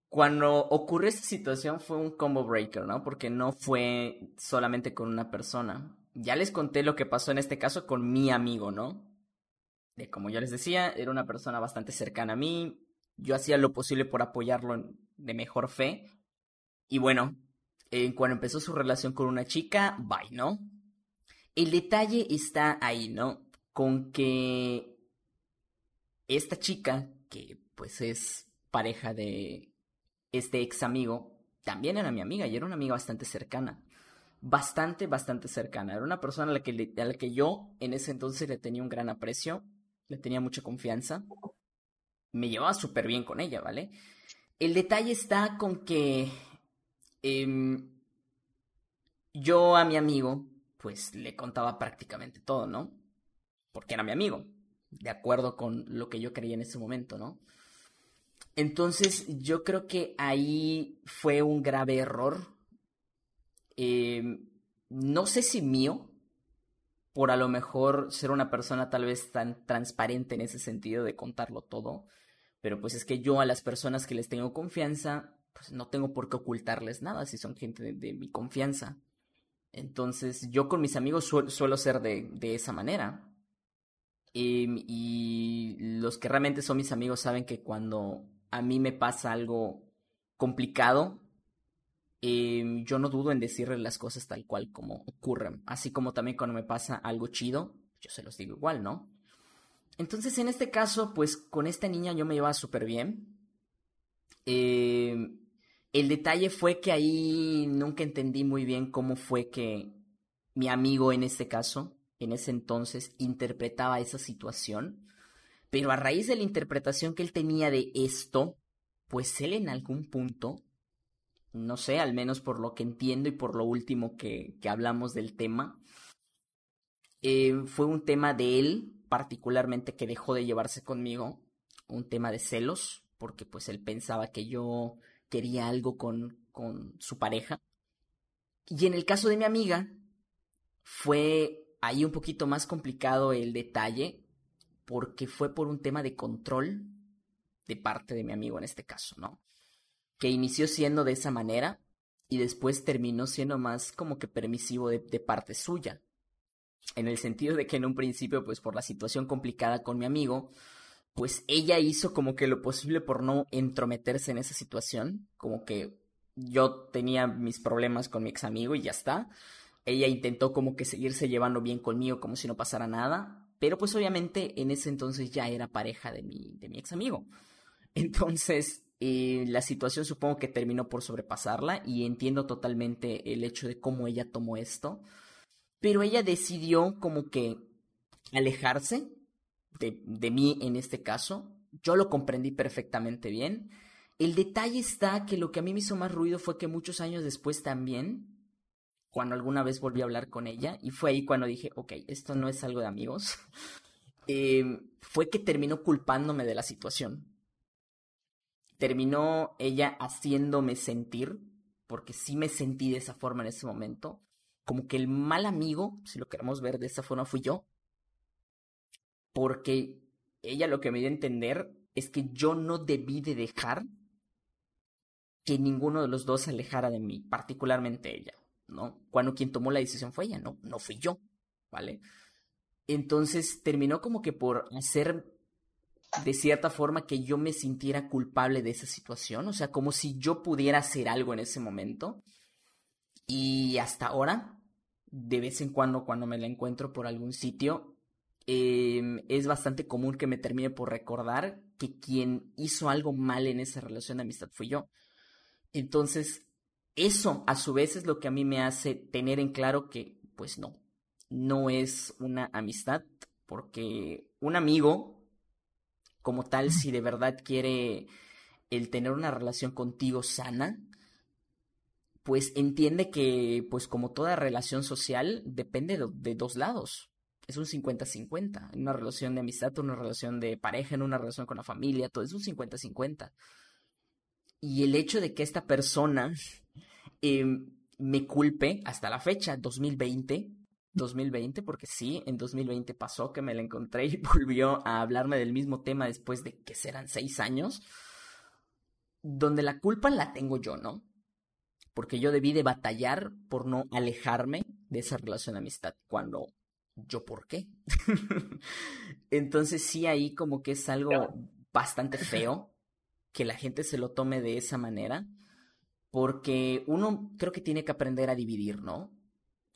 cuando ocurrió esta situación fue un combo breaker, ¿no? Porque no fue solamente con una persona. Ya les conté lo que pasó en este caso con mi amigo, ¿no? De como yo les decía, era una persona bastante cercana a mí. Yo hacía lo posible por apoyarlo de mejor fe. Y bueno, eh, cuando empezó su relación con una chica, bye, ¿no? El detalle está ahí, ¿no? Con que esta chica, que pues es pareja de este ex amigo, también era mi amiga y era una amiga bastante cercana. Bastante, bastante cercana. Era una persona a la que, a la que yo en ese entonces le tenía un gran aprecio, le tenía mucha confianza. Me llevaba súper bien con ella, ¿vale? El detalle está con que em, yo a mi amigo, pues le contaba prácticamente todo, ¿no? Porque era mi amigo. de acuerdo con lo que yo creía en ese momento, ¿no? Entonces yo creo que ahí fue un grave error. Eh, no sé si mío, por a lo mejor ser una persona tal vez tan transparente en ese sentido de contarlo todo, pero pues es que yo a las personas que les tengo confianza, pues no tengo por qué ocultarles nada si son gente de, mi confianza. Entonces yo con mis amigos suelo ser de, de esa manera. Em, y los que realmente son mis amigos saben que cuando a mí me pasa algo complicado, em, yo no dudo en decirle las cosas tal cual como ocurren. Así como también cuando me pasa algo chido, yo se los digo igual, ¿no? Entonces, en este caso, pues con esta niña yo me llevaba súper bien. Em, el detalle fue que ahí nunca entendí muy bien cómo fue que mi amigo en este caso, en ese entonces, interpretaba esa situación. Pero a raíz de la interpretación que él tenía de esto, pues él en algún punto, no sé, al menos por lo que entiendo y por lo último que, que hablamos del tema, eh, fue un tema de él particularmente que dejó de llevarse conmigo, un tema de celos, porque pues él pensaba que yo quería algo con, con su pareja. Y en el caso de mi amiga, fue ahí un poquito más complicado el detalle, porque fue por un tema de control de parte de mi amigo en este caso, ¿no? Que inició siendo de esa manera y después terminó siendo más como que permisivo de, parte suya. En el sentido de que en un principio, pues por la situación complicada con mi amigo, pues ella hizo como que lo posible por no entrometerse en esa situación, como que yo tenía mis problemas con mi ex amigo y ya está. Ella intentó como que seguirse llevando bien conmigo como si no pasara nada, pero pues obviamente en ese entonces ya era pareja de mi, de mi ex amigo. Entonces, eh, la situación supongo que terminó por sobrepasarla y entiendo totalmente el hecho de cómo ella tomó esto. Pero ella decidió como que alejarse de, de mí en este caso. Yo lo comprendí perfectamente bien. El detalle está que lo que a mí me hizo más ruido fue que muchos años después también cuando alguna vez volví a hablar con ella, y fue ahí cuando dije, ok, esto no es algo de amigos, eh, fue que terminó culpándome de la situación. Terminó ella haciéndome sentir, porque sí me sentí de esa forma en ese momento, como que el mal amigo, si lo queremos ver de esa forma, fui yo. Porque ella lo que me dio a entender es que yo no debí de dejar que ninguno de los dos se alejara de mí, particularmente ella. ¿No? Cuando quien tomó la decisión fue ella, no, no fui yo, ¿vale? Entonces terminó como que por hacer de cierta forma que yo me sintiera culpable de esa situación, o sea, como si yo pudiera hacer algo en ese momento. Y hasta ahora, de vez en cuando, cuando me la encuentro por algún sitio, em, es bastante común que me termine por recordar que quien hizo algo mal en esa relación de amistad fui yo. Entonces, eso a su vez es lo que a mí me hace tener en claro que, pues no, no es una amistad, porque un amigo, como tal, si de verdad quiere el tener una relación contigo sana, pues entiende que, pues como toda relación social, depende de, dos lados. Es un 50-50. En una relación de amistad, en una relación de pareja, en una relación con la familia, todo es un 50-50. Y el hecho de que esta persona Em, me culpe hasta la fecha, 2020, 2020, porque sí, en 2020 pasó que me la encontré y volvió a hablarme del mismo tema después de que serán seis años, donde la culpa la tengo yo, ¿no? Porque yo debí de batallar por no alejarme de esa relación de amistad, cuando yo por qué. Entonces sí, ahí como que es algo bastante feo que la gente se lo tome de esa manera porque uno creo que tiene que aprender a dividir, ¿no?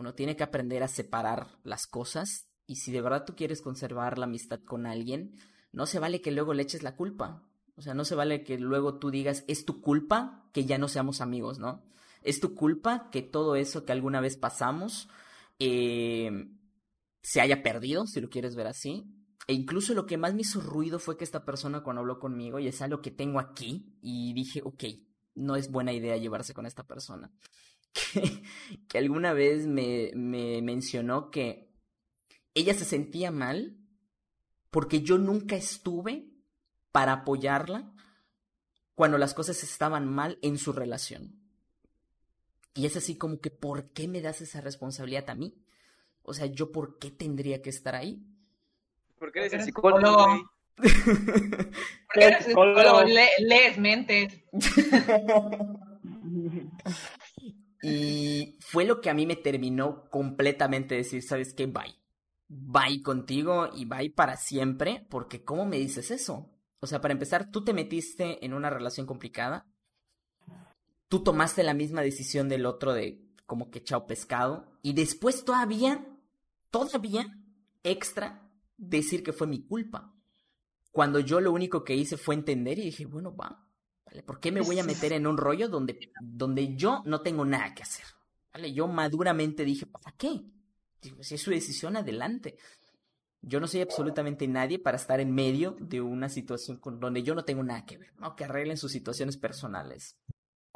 Uno tiene que aprender a separar las cosas y si de verdad tú quieres conservar la amistad con alguien, no se vale que luego le eches la culpa. O sea, no se vale que luego tú digas, es tu culpa que ya no seamos amigos, ¿no? Es tu culpa que todo eso que alguna vez pasamos eh, se haya perdido, si lo quieres ver así. E incluso lo que más me hizo ruido fue que esta persona cuando habló conmigo, y es algo que tengo aquí, y dije, ok, no es buena idea llevarse con esta persona. Que, alguna vez me, me mencionó que ella se sentía mal porque yo nunca estuve para apoyarla cuando las cosas estaban mal en su relación. Y es así como que, ¿por qué me das esa responsabilidad a mí? O sea, ¿yo por qué tendría que estar ahí? Porque eres el psicólogo, Porque eres psicólogo, lees mentes. y fue lo que a mí me terminó completamente decir, ¿sabes qué? Bye. Bye contigo y bye para siempre, porque ¿cómo me dices eso? O sea, para empezar, tú te metiste en una relación complicada, tú tomaste la misma decisión del otro de como que chao pescado, y después todavía, todavía extra, decir que fue mi culpa. Cuando yo lo único que hice fue entender y dije, bueno, va, ¿vale? ¿Por qué me voy a meter en un rollo donde, donde yo no tengo nada que hacer? ¿Vale? Yo maduramente dije, ¿para qué? si es su decisión, adelante. Yo no soy absolutamente nadie para estar en medio de una situación con, donde yo no tengo nada que ver, ¿no? Que arreglen sus situaciones personales.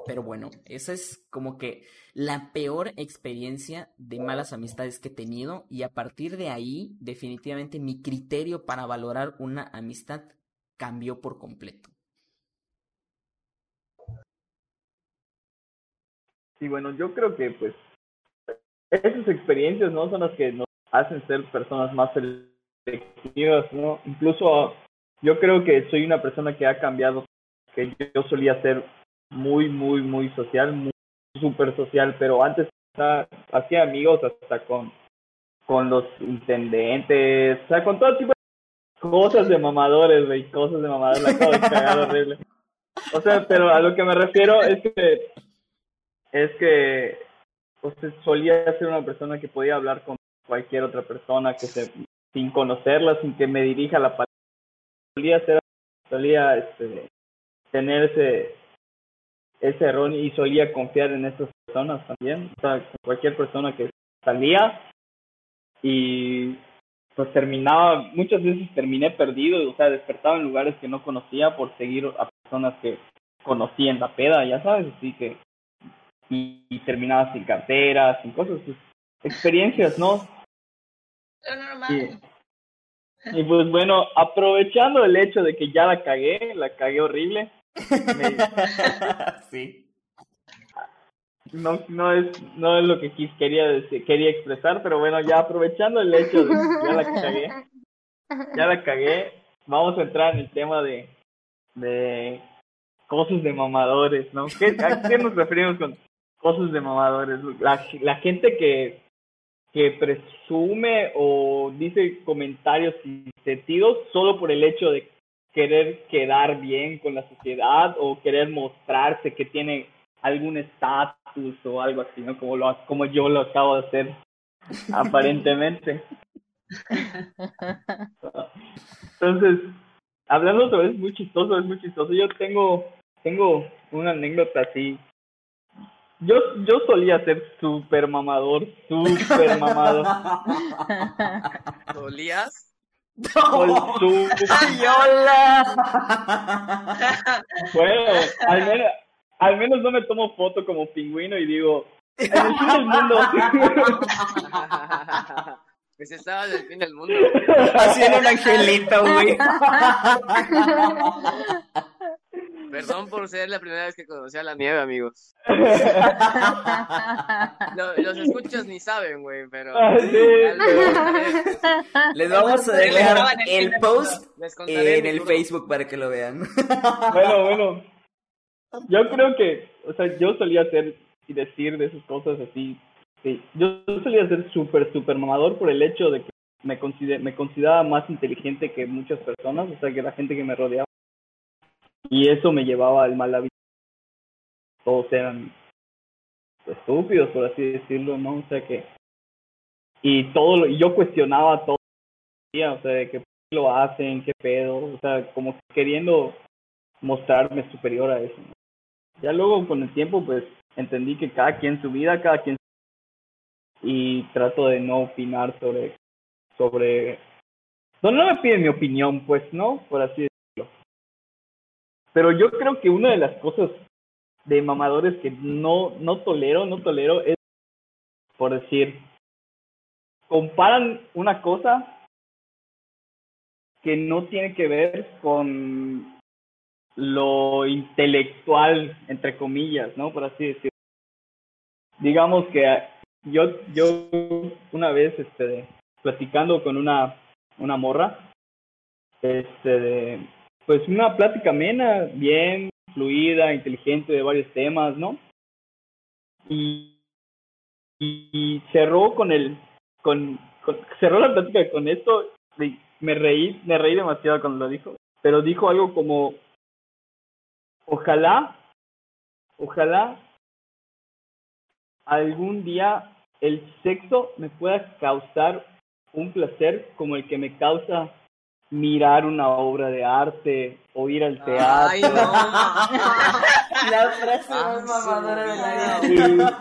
Pero bueno, esa es como que la peor experiencia de malas amistades que he tenido y a partir de ahí definitivamente mi criterio para valorar una amistad cambió por completo. Sí, bueno, yo creo que pues esas experiencias no son las que nos hacen ser personas más ¿no? Incluso yo creo que soy una persona que ha cambiado, que yo solía ser muy, muy, muy social, muy súper social, pero antes hacía amigos hasta con, con los intendentes, o sea, con todo tipo de cosas de mamadores, güey, cosas de mamadores, la horrible. O sea, pero a lo que me refiero es que, es que, usted solía ser una persona que podía hablar con cualquier otra persona que se sin conocerla, sin que me dirija la palabra. Solía, ser, solía este, tener ese, ese error y solía confiar en esas personas también. O sea, cualquier persona que salía y pues terminaba, muchas veces terminé perdido, o sea, despertaba en lugares que no conocía por seguir a personas que conocí en la peda, ya sabes, así que y, terminaba sin cartera, sin cosas, pues, experiencias, ¿no? Y, pues bueno, aprovechando el hecho de que ya la cagué, la cagué horrible. sí. No, no es, no es lo que quería decir, expresar, pero bueno, ya aprovechando el hecho de que ya la cagué, ya la cagué, vamos a entrar en el tema de, de cosas de mamadores, ¿no? ¿Qué, ¿A qué nos referimos con cosas de mamadores? La, la gente que que presume o dice comentarios sin sentido solo por el hecho de querer quedar bien con la sociedad o querer mostrarse que tiene algún estatus o algo así, ¿no? Como, lo, como yo lo acabo de hacer, aparentemente. Entonces, hablando sobre es muy chistoso, es muy chistoso. Yo tengo, tengo una anécdota así yo, yo solía ser súper mamador, súper mamador. ¿Solías? No. ¡Ay, hola! Bueno, al menos, al menos no me tomo foto como pingüino y digo, en el fin del mundo. Pues estaba en el fin del mundo. Haciendo un angelito, güey. Perdón por ser la primera vez que conocí a la nieve, amigos. los escuchos ni saben, güey, pero... Ah, Les vamos a dejar el post en el Facebook para que lo vean. Bueno, bueno. Yo creo que, o sea, yo solía hacer y decir de esas cosas así. Sí, yo solía ser súper, súper mamador por el hecho de que me, me consideraba más inteligente que muchas personas, o sea, que la gente que me rodeaba y eso me llevaba al mal hábito. Todos eran estúpidos, por así decirlo, ¿no? O sea que. Y todo lo, y yo cuestionaba todo. O sea, de qué lo hacen, qué pedo. O sea, como queriendo mostrarme superior a eso. Ya luego con el tiempo, pues entendí que cada quien su vida, cada quien. Y trato de no opinar sobre. sobre. No, no me piden mi opinión, pues, ¿no? Por así pero yo creo que una de las cosas de mamadores que no, no tolero, no tolero es, por decir, comparan una cosa que no tiene que ver con lo intelectual, entre comillas, ¿no? Por así decirlo. Digamos que yo, yo una vez, este, platicando con una, una morra, este, pues una plática amena, bien fluida, inteligente de varios temas, ¿no? Y, y, cerró con el, con, cerró la plática con esto, me reí, me reí demasiado cuando lo dijo, pero dijo algo como, ojalá, ojalá algún día el sexo me pueda causar un placer como el que me causa mirar una obra de arte o ir al teatro. Ay, no. la frase más mamadora de la vida.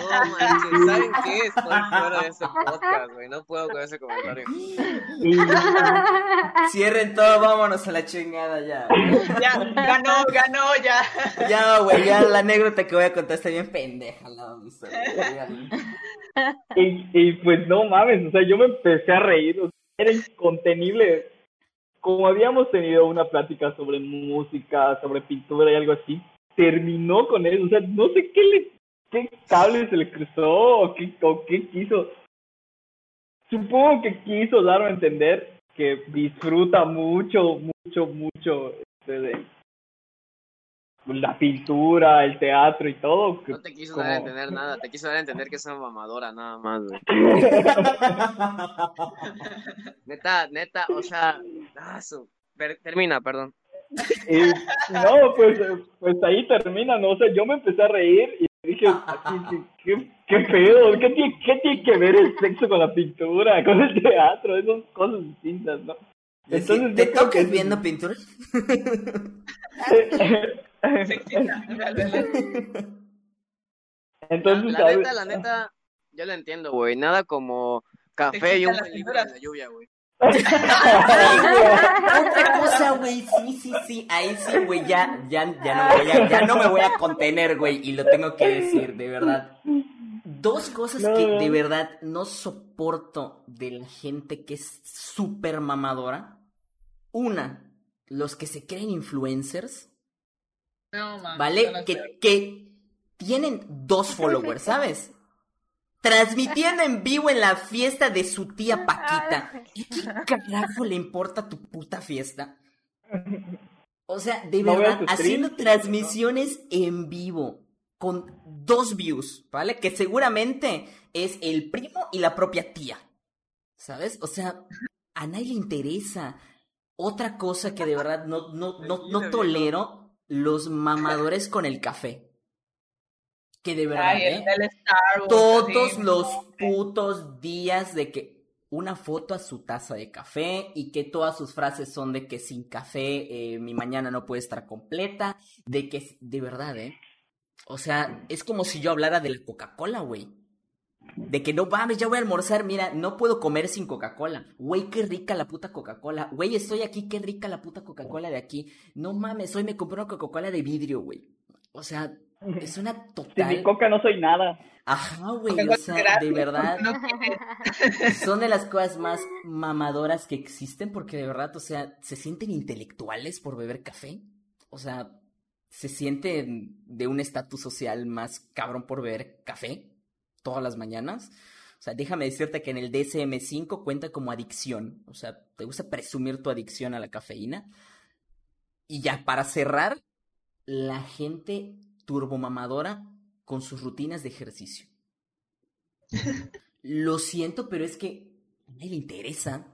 No manches, ¿saben qué? Estoy fuera de ese podcast, güey. No puedo con ese comentario. Cierren todo, vámonos a la chingada ya. Ya, ganó, ganó, ya. Ya, güey, ya la anécdota que voy a contar está bien pendeja, la y, y pues no mames, o sea, yo me empecé a reír, era incontenible como habíamos tenido una plática sobre música, sobre pintura y algo así, terminó con él. O sea, no sé qué le, cable se le cruzó o qué, o qué quiso. Supongo que quiso darme a entender que disfruta mucho, mucho, mucho este, de, la pintura, el teatro y todo. No te quiso dar a entender nada, te quiso dar a entender que es una mamadora nada más, güey. neta, neta, o sea, ah, termina, perdón. no, pues, pues ahí termina, no sé, yo me empecé a reír y dije, ¿qué, qué, pedo? ¿Qué tiene, ¿Qué tiene que ver el sexo con la pintura, con el teatro? Son cosas distintas, ¿no? Entonces, ¿Te tocas viendo pintura? Entonces, la, neta, la neta, yo lo entiendo, güey. Nada como café y un libro de la lluvia, güey. Otra cosa, güey, sí, sí, sí, ahí sí, güey, ya, ya, ya, no me voy a, ya no me voy a contener, güey, y lo tengo que decir, de verdad. Dos cosas que de verdad no soporto de la gente que es súper mamadora. Una, los que se creen influencers. ¿Vale? que, que tienen dos followers, ¿sabes? Transmitiendo en vivo en la fiesta de su tía Paquita. ¿Qué carajo le importa tu puta fiesta? O sea, de verdad, haciendo transmisiones en vivo con dos views, ¿vale? Que seguramente es el primo y la propia tía. ¿Sabes? O sea, a nadie le interesa. Otra cosa que de verdad no, no, no, no tolero los mamadores con el café. Que de verdad, ¿eh? todos los putos días de que una foto a su taza de café y que todas sus frases son de que sin café eh, mi mañana no puede estar completa, de que, de verdad, ¿eh? O sea, es como si yo hablara de la Coca-Cola, güey. De que no mames, ya voy a almorzar, mira, no puedo comer sin Coca-Cola. Güey, qué rica la puta Coca-Cola. Güey, estoy aquí, qué rica la puta Coca-Cola de aquí. No mames, hoy me compré una Coca-Cola de vidrio, güey. O sea, es una total. Sin mi coca no soy nada. Ajá, güey, o sea, de verdad. son de las cosas más mamadoras que existen porque de verdad, o sea, se sienten intelectuales por beber café. O sea, se sienten de un estatus social más cabrón por beber café todas las mañanas. O sea, déjame decirte que en el DSM5 cuenta como adicción. O sea, te gusta presumir tu adicción a la cafeína. Y ya, para cerrar, la gente turbomamadora con sus rutinas de ejercicio. Lo siento, pero es que a nadie le interesa.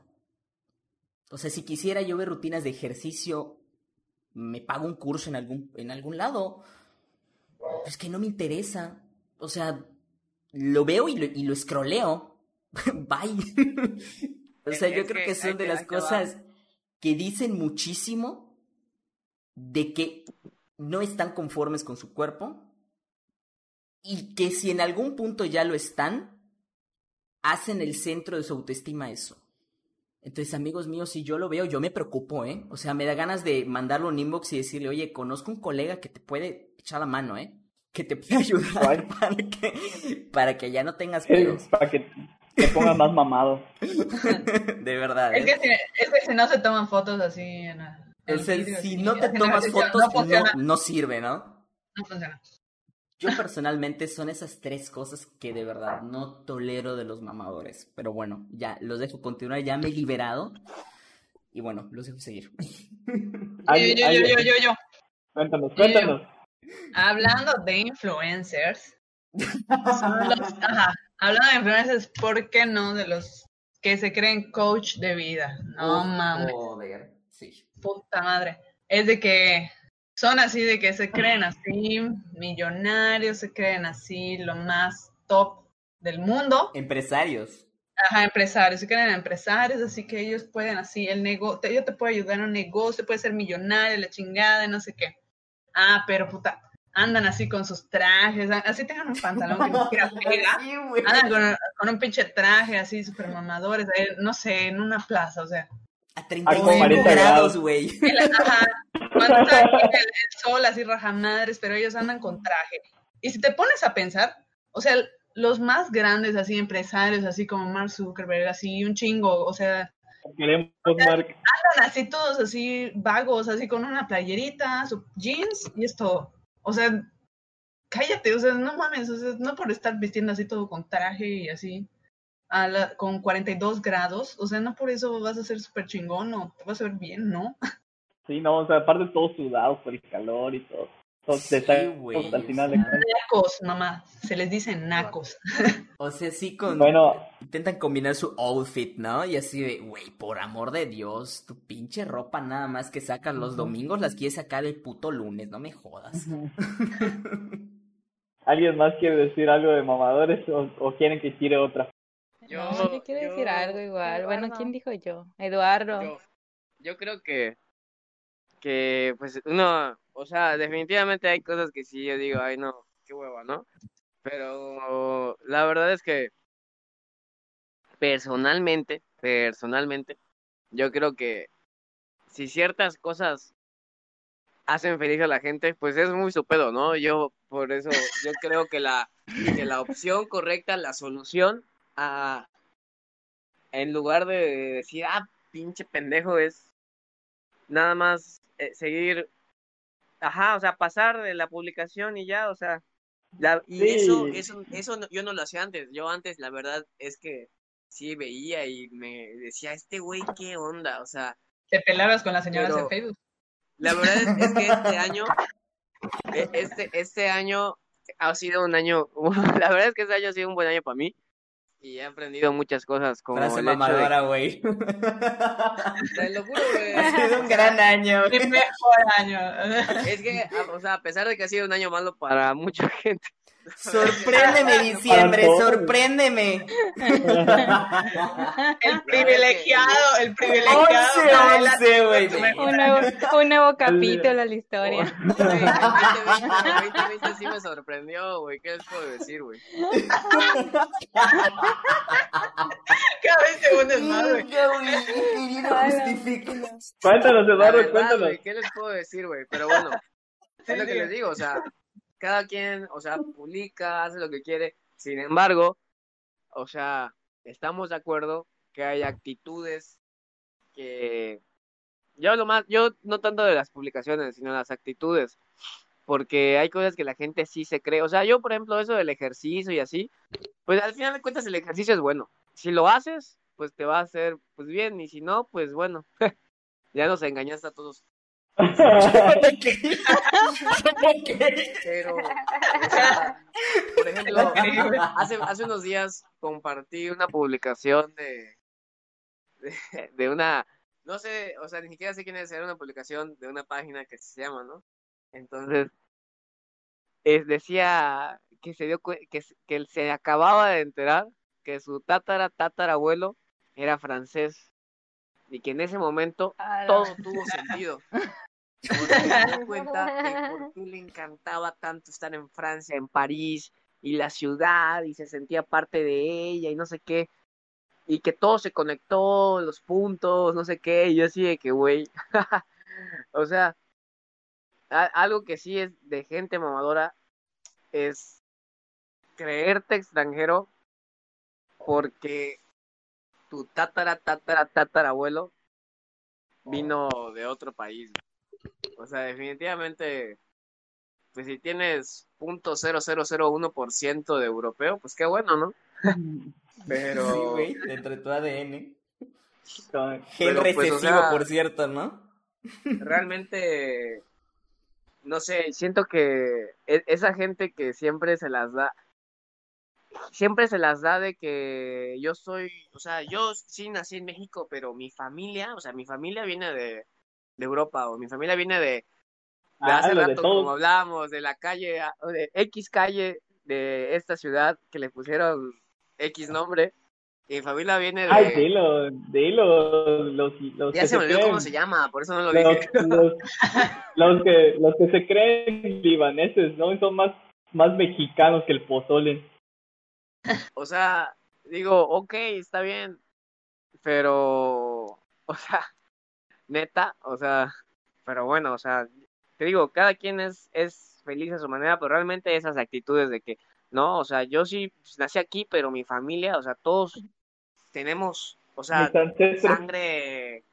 O sea, si quisiera yo ver rutinas de ejercicio, me pago un curso en algún, en algún lado. Es que no me interesa. O sea, lo veo y lo, y lo escroleo. Bye. o sea, yo creo que, son de las cosas que dicen muchísimo de que no están conformes con su cuerpo y que si en algún punto ya lo están, hacen el centro de su autoestima eso. Entonces, amigos míos, si yo lo veo, yo me preocupo, ¿eh? O sea, me da ganas de mandarlo un inbox y decirle, oye, conozco un colega que te puede echar la mano, ¿eh? Que te puede ayudar para que, para que ya no tengas pedos. Para que, te ponga más mamado. de verdad. Es, que ¿eh? si, es que si no se toman fotos así en el, si no te tomas fotos, no, no, sirve, ¿no? No funciona. Yo personalmente son esas tres cosas que de verdad no tolero de los mamadores. Pero bueno, ya los dejo continuar, ya me he liberado. Y bueno, los dejo seguir. Yo, yo, yo, yo, yo, Cuéntanos, cuéntanos. Hablando de influencers, hablando de influencers, ¿por qué no de los que se creen coach de vida? No mames. Joder, sí. Puta madre. Es de que son así de que se creen así, millonarios, se creen así, lo más top del mundo. Empresarios. Ajá, empresarios, se creen empresarios, así que ellos pueden así, el negocio, yo te puedo ayudar en un negocio, puede ser millonario, la chingada, no sé qué. Ah, pero puta, andan así con sus trajes, así tengan un pantalón que no quiera pega, andan con, un pinche traje así súper mamadores, no sé, en una plaza, o sea. A 35 grados, güey. Cuando está el, el, sol así raja madres, pero ellos andan con traje. Y si te pones a pensar, o sea, los más grandes así empresarios, así como Mark Zuckerberg, así un chingo, o sea, Queremos, Andan así todos así vagos, así con una playerita, su jeans y esto. O sea, cállate, o sea, no mames, o sea, no por estar vistiendo así todo con traje y así, a la, con 42 grados, o sea, no por eso vas a ser súper chingón o te vas a ver bien, ¿no? Sí, no, o sea, aparte todo sudado por el calor y todo. Sí, al final Nacos, mamá. Se les dice nacos. O sea, sí con... Bueno. Intentan combinar su outfit, ¿no? Y así de, güey, por amor de Dios, tu pinche ropa nada más que sacas los domingos las quieres sacar el puto lunes, no me jodas. ¿Alguien más quiere decir algo de mamadores o, quieren que tire otra? Yo, yo quiero decir algo igual. Bueno, ¿quién dijo yo? Eduardo. Yo, yo creo que que pues uno, o sea, definitivamente hay cosas que sí yo digo, ay no, qué hueva, ¿no? Pero la verdad es que personalmente, personalmente, yo creo que si ciertas cosas hacen feliz a la gente, pues es muy su pedo, ¿no? Yo por eso yo creo que la que la opción correcta, la solución a en lugar de decir, ah, pinche pendejo es nada más eh, seguir, ajá, o sea, pasar de la publicación y ya, o sea, la, y eso, eso, eso yo no lo hacía antes, yo antes la verdad es que sí veía y me decía, este güey, ¿qué onda? O sea... Te pelabas con las señoras de Facebook. La verdad es, que este año, e, este, este año ha sido un año, la verdad es que este año ha sido un buen año para mí y he aprendido muchas cosas como Frase mamadora, güey. Te lo juro, güey. Ha sido un gran año. Mi mejor año. Es que, o sea, a pesar de que ha sido un año malo para mucha gente, Sorpréndeme diciembre, sorpréndeme. El privilegiado, el privilegiado. 11, güey. Un nuevo, un nuevo capítulo a la historia. Güey, sí me sorprendió, güey. ¿Qué les puedo decir, güey? Cada vez más, güey. Cuéntanos, Eduardo, cuéntanos. ¿Qué les puedo decir, güey? Pero bueno, es lo que les digo, o sea, cada quien, o sea, publica, hace lo que quiere. Sin embargo, o sea, estamos de acuerdo que hay actitudes que yo lo más, yo no tanto de las publicaciones, sino las actitudes, porque hay cosas que la gente sí se cree. O sea, yo, por ejemplo, eso del ejercicio y así, pues al final de cuentas el ejercicio es bueno. Si lo haces, pues te va a hacer pues bien, y si no, pues bueno, ya nos engañaste a todos. Pero, por ejemplo, hace, hace unos días compartí una publicación de, de, una, no sé, o sea, ni siquiera sé quién es, era una publicación de una página que se llama, ¿no? Entonces, es, decía que se dio que, que se acababa de enterar que su tatara tatarabuelo era francés y que en ese momento todo tuvo sentido. Porque dio cuenta de por qué le encantaba tanto estar en Francia, en París, y la ciudad, y se sentía parte de ella, y no sé qué. Y que todo se conectó, los puntos, no sé qué, y yo así de que, güey. o sea, algo que sí es de gente mamadora es creerte extranjero porque tu tatara, tatara, tatarabuelo vino de otro país. O sea, definitivamente, pues si tienes .0001% de europeo, pues qué bueno, ¿no? Pero... Sí, güey, dentro de tu ADN. Gen pues, recesivo, por cierto, ¿no? Realmente, no sé, siento que e, esa gente que siempre se las da, siempre se las da de que yo soy, o sea, yo sí nací en México, pero mi familia, o sea, mi familia viene de, de Europa o mi familia viene de, de ah, hace rato, como hablábamos, de la calle, de X calle de esta ciudad que le pusieron X nombre. Y mi familia viene de. Ay, dilo, dilo. Los, los ya se me olvidó cómo se llama, por eso no lo dije. Los, los, que, los que se creen libaneses, ¿no? Son más, más mexicanos que el pozole. O sea, digo, ok, está bien, pero, o sea, neta, o sea, pero bueno, o sea, te digo, cada quien es, es feliz a su manera, pero realmente esas actitudes de que, no, o sea, yo sí pues, nací aquí, pero mi familia, o sea, todos tenemos, o sea, sangre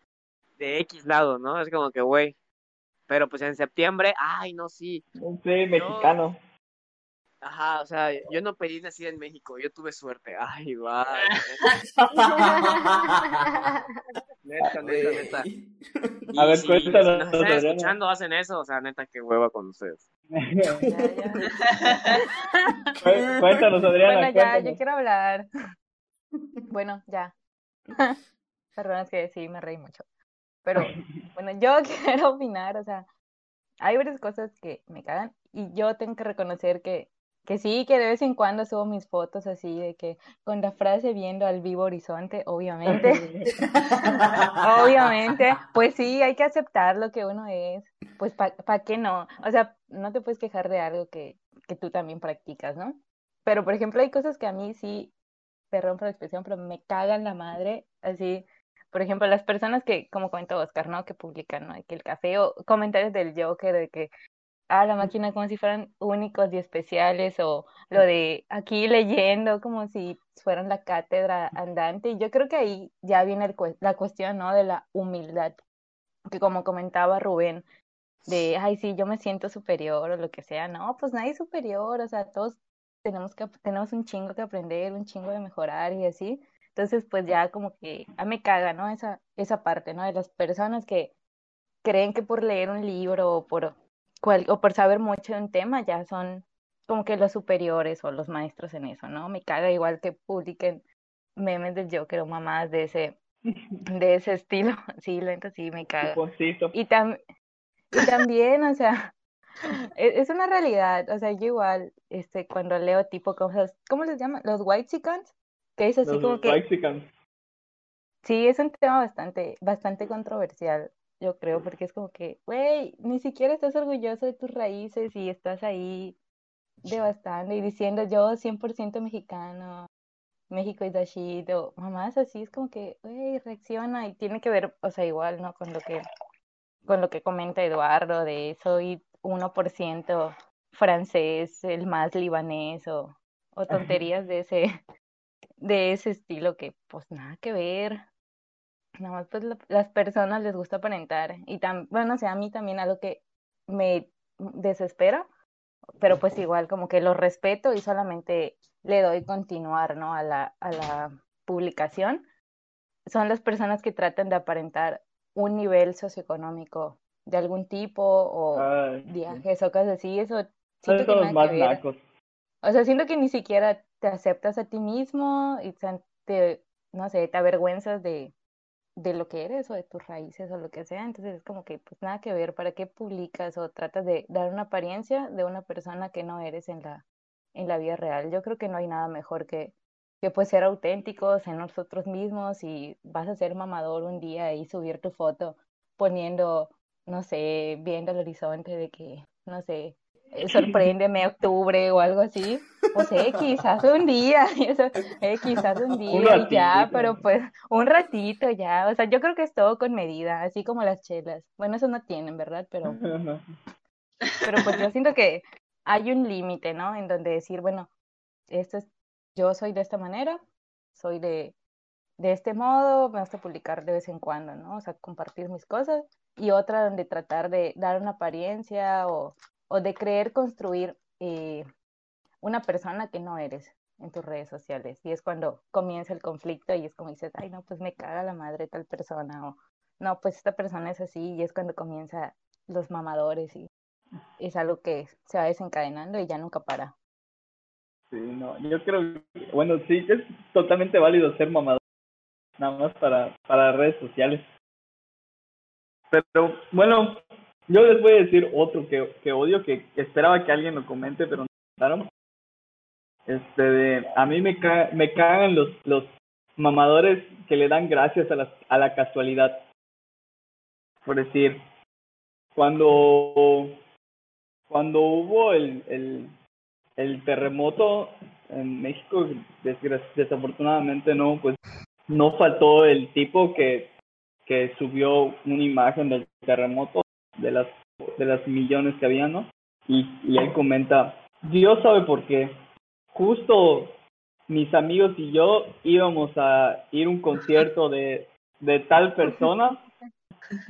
de X lado, ¿no? Es como que, güey, pero pues en septiembre, ay, no, sí. Sí, mexicano. Ajá, o sea, yo no pedí nacer en México, yo tuve suerte. Ay, va. neta, neta, neta. a ver, cuéntanos. Si nos están escuchando, hacen eso, o sea, neta, qué hueva con ustedes. cuéntanos, Adriana. Bueno, ya, yo quiero hablar. Bueno, ya. Perdón, es que sí, me reí mucho. Pero, bueno, yo quiero opinar, o sea, hay varias cosas que me cagan y yo tengo que reconocer que que sí, que de vez en cuando subo mis fotos así de que con la frase viendo al vivo horizonte, obviamente. obviamente, pues sí, hay que aceptar lo que uno es. Pues ¿para pa qué no? O sea, no te puedes quejar de algo que, que tú también practicas, ¿no? Pero, por ejemplo, hay cosas que a mí sí, perdón por la expresión, pero me cagan la madre, así, por ejemplo, las personas que, como comentó Oscar, ¿no? Que publican, ¿no? Que el café o comentarios del Joker de que a la máquina como si fueran únicos y especiales o lo de aquí leyendo como si fueran la cátedra andante. Y yo creo que ahí ya viene la cuestión, ¿no? De la humildad, que como comentaba Rubén, de, ay, sí, yo me siento superior o lo que sea. No, pues nadie es superior, o sea, todos tenemos, que, tenemos un chingo que aprender, un chingo de mejorar y así. Entonces, pues ya como que a me caga, ¿no? Esa, esa parte, ¿no? De las personas que creen que por leer un libro o por o por saber mucho de un tema ya son como que los superiores o los maestros en eso, ¿no? Me caga igual que publiquen memes del Joker o mamás de ese, de ese estilo. Sí, lento, sí, me caga. Y, tam y también, o sea, e-, es, una realidad. O sea, yo igual, este, cuando leo tipo cosas, ¿cómo les llaman? Los white chickens, que es así como que... Sí, es un tema bastante, bastante controversial yo creo, porque es como que, güey, ni siquiera estás orgulloso de tus raíces y estás ahí devastando y diciendo yo 100% mexicano, México y así, o mamás así, es como que, güey, reacciona y tiene que ver, o sea, igual, ¿no? Con lo que, con lo que comenta Eduardo de soy 1% francés, el más libanés o, o tonterías de ese, de ese estilo que pues nada que ver, nada más pues las personas les gusta aparentar y tan, bueno, o sea, a mí también algo que me desespera, pero pues igual como que lo respeto y solamente le doy continuar, ¿no? A la, a la publicación, son las personas que tratan de aparentar un nivel socioeconómico de algún tipo o viajes o cosas así, eso siento que nada que O sea, siento que ni siquiera te aceptas a ti mismo y te, no sé, te avergüenzas de, de lo que eres o de tus raíces o lo que sea, entonces es como que pues nada que ver, ¿para qué publicas o tratas de dar una apariencia de una persona que no eres en la, en la vida real? Yo creo que no hay nada mejor que, que pues ser auténticos en nosotros mismos y vas a ser mamador un día y subir tu foto poniendo, no sé, viendo el horizonte de que, no sé, sorpréndeme octubre o algo así, pues X, hace un día, hace un día y ya, pero pues un ratito ya, o sea, yo creo que es todo con medida, así como las chelas. Bueno, eso no tienen, ¿verdad? Pero, pero pues yo siento que hay un límite, ¿no? En donde decir, bueno, esto es, yo soy de esta manera, soy de, de este modo, me gusta publicar de vez en cuando, ¿no? O sea, compartir mis cosas. Y otra donde tratar de dar una apariencia o, o de creer construir eh, una persona que no eres en tus redes sociales. Y es cuando comienza el conflicto y es como dices, ay, no, pues me caga la madre tal persona o no, pues esta persona es así y es cuando comienza los mamadores y es algo que se va desencadenando y ya nunca para. Sí, no, yo creo, bueno, sí, es totalmente válido ser mamador, nada más para, para redes sociales. Pero bueno, yo les voy a decir otro que, que odio, que, esperaba que alguien lo comente, pero no Este, de, a mí me, ca me cagan los, los mamadores que le dan gracias a la, a la casualidad. Por decir, cuando, cuando hubo el, el, el terremoto en México, desafortunadamente no, pues no faltó el tipo que, que subió una imagen del terremoto de las de las millones que había, ¿no? Y, y él comenta, Dios sabe por qué. Justo mis amigos y yo íbamos a ir a un concierto de, de tal persona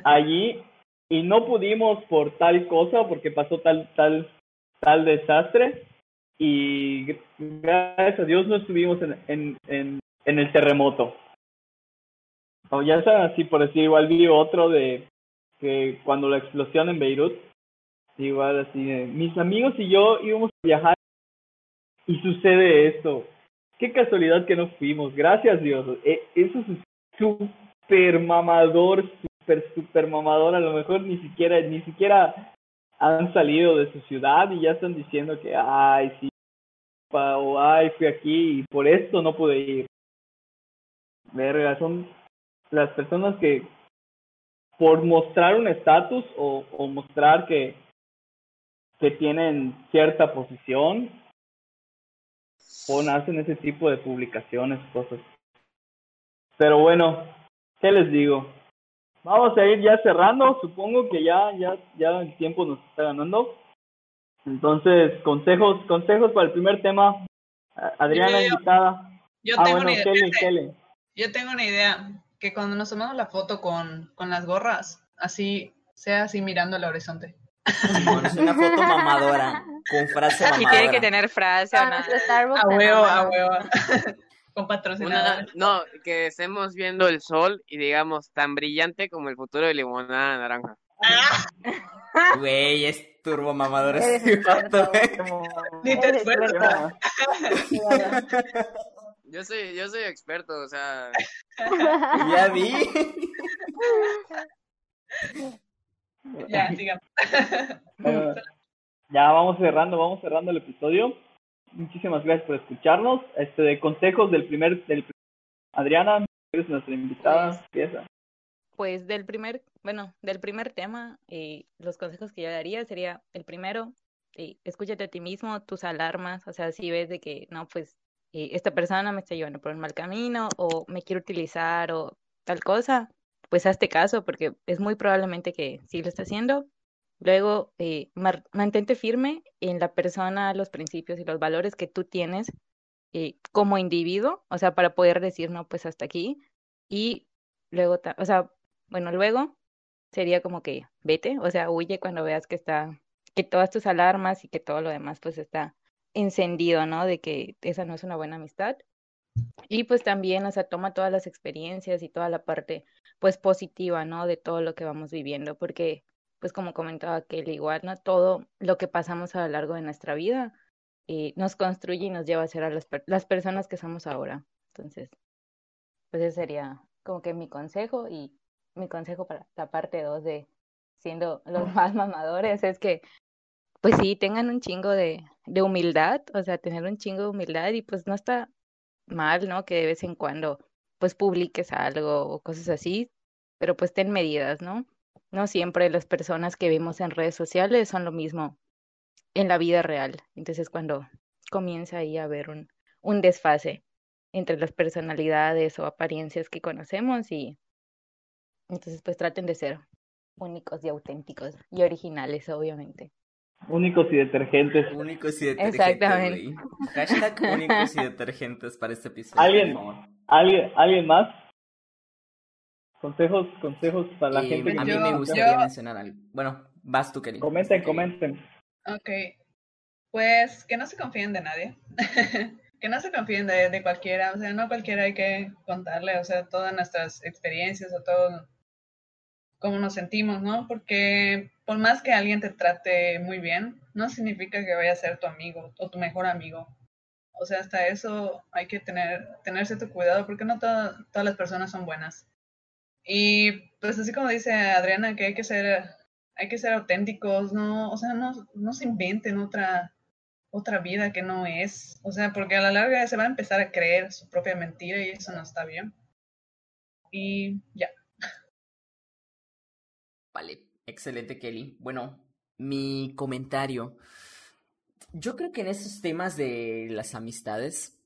allí y no pudimos por tal cosa porque pasó tal tal tal desastre y gracias a Dios no estuvimos en, en, en, en el terremoto. O ya saben así por decir, igual vi otro de que cuando la explosión en Beirut, igual así, mis amigos y yo íbamos a viajar y sucede esto. Qué casualidad que no fuimos, gracias Dios. E, eso es súper mamador, súper, súper mamador. A lo mejor ni siquiera, ni siquiera han salido de su ciudad y ya están diciendo que, ay, sí, o ay, fui aquí y por esto no pude ir. Verga, son las personas que por mostrar un estatus o, o mostrar que, que tienen cierta posición, o hacen ese tipo de publicaciones, cosas. Pero bueno, ¿qué les digo? Vamos a ir ya cerrando, supongo que ya, ya, ya el tiempo nos está ganando. Entonces, consejos, consejos para el primer tema. Adriana, invitada. Yo ah, tengo una idea. Yo tengo una idea que cuando nos tomamos la foto con, con las gorras, así sea así mirando al horizonte. es una foto mamadora, con frase mamadora. Y tiene que tener frase. a huevo, a huevo. con patrocinador. no, que estemos viendo el sol y digamos tan brillante como el futuro de limonada naranja. Güey, es turbo mamador Ni te Yo soy, yo soy experto, o sea. ya vi. ya, sigamos. ya vamos cerrando, vamos cerrando el episodio. Muchísimas gracias por escucharnos. Este de consejos del primer, del Adriana, eres nuestra invitada. Pues, pues del primer, bueno, del primer tema, eh, los consejos que yo daría sería el primero, eh, escúchate a ti mismo, tus alarmas, o sea, si ves de que no, pues eh, esta persona me está llevando por un mal camino o me quiere utilizar o tal cosa, pues hazte caso porque es muy probablemente que sí lo está haciendo. Luego, eh, mantente firme en la persona, los principios y los valores que tú tienes eh, como individuo, o sea, para poder decir, no, pues hasta aquí. Y luego, o sea, bueno, luego sería como que vete, o sea, huye cuando veas que está, que todas tus alarmas y que todo lo demás pues está encendido, ¿no? De que esa no es una buena amistad. Y pues también, o sea, toma todas las experiencias y toda la parte, pues positiva, ¿no? De todo lo que vamos viviendo, porque, pues como comentaba Kelly, igual, ¿no? Todo lo que pasamos a lo largo de nuestra vida eh, nos construye y nos lleva a ser a las, las personas que somos ahora. Entonces, pues ese sería como que mi consejo y mi consejo para la parte dos de siendo los más mamadores es que pues sí, tengan un chingo de, de humildad, o sea, tener un chingo de humildad y pues no está mal, ¿no? Que de vez en cuando pues publiques algo o cosas así, pero pues ten medidas, ¿no? No siempre las personas que vemos en redes sociales son lo mismo en la vida real. Entonces cuando comienza ahí a haber un, un desfase entre las personalidades o apariencias que conocemos y entonces pues traten de ser únicos y auténticos y originales, obviamente. Únicos y detergentes. Únicos y detergentes. Exactamente. Hashtag únicos y detergentes para este episodio. ¿Alguien, ¿Alguien, ¿Alguien más? Consejos, consejos para la gente. A mí me gustaría mencionar algo. Bueno, vas tú, Kelly. Comenten, comenten. Ok. Pues que no se confíen de nadie. que no se confíen de, de, cualquiera. O sea, no cualquiera hay que contarle, o sea, todas nuestras experiencias o todo cómo nos sentimos, ¿no? Porque por más que alguien te trate muy bien, no significa que vaya a ser tu amigo o tu mejor amigo. O sea, hasta eso hay que tener, tener cierto cuidado porque no todas las personas son buenas. Y pues así como dice Adriana, que hay que ser, hay que ser auténticos, no, o sea, no, no se inventen otra, otra vida que no es. O sea, porque a la larga se va a empezar a creer su propia mentira y eso no está bien. Y ya. Vale, excelente Kelly. Bueno, mi comentario. Yo creo que en esos temas de las amistades,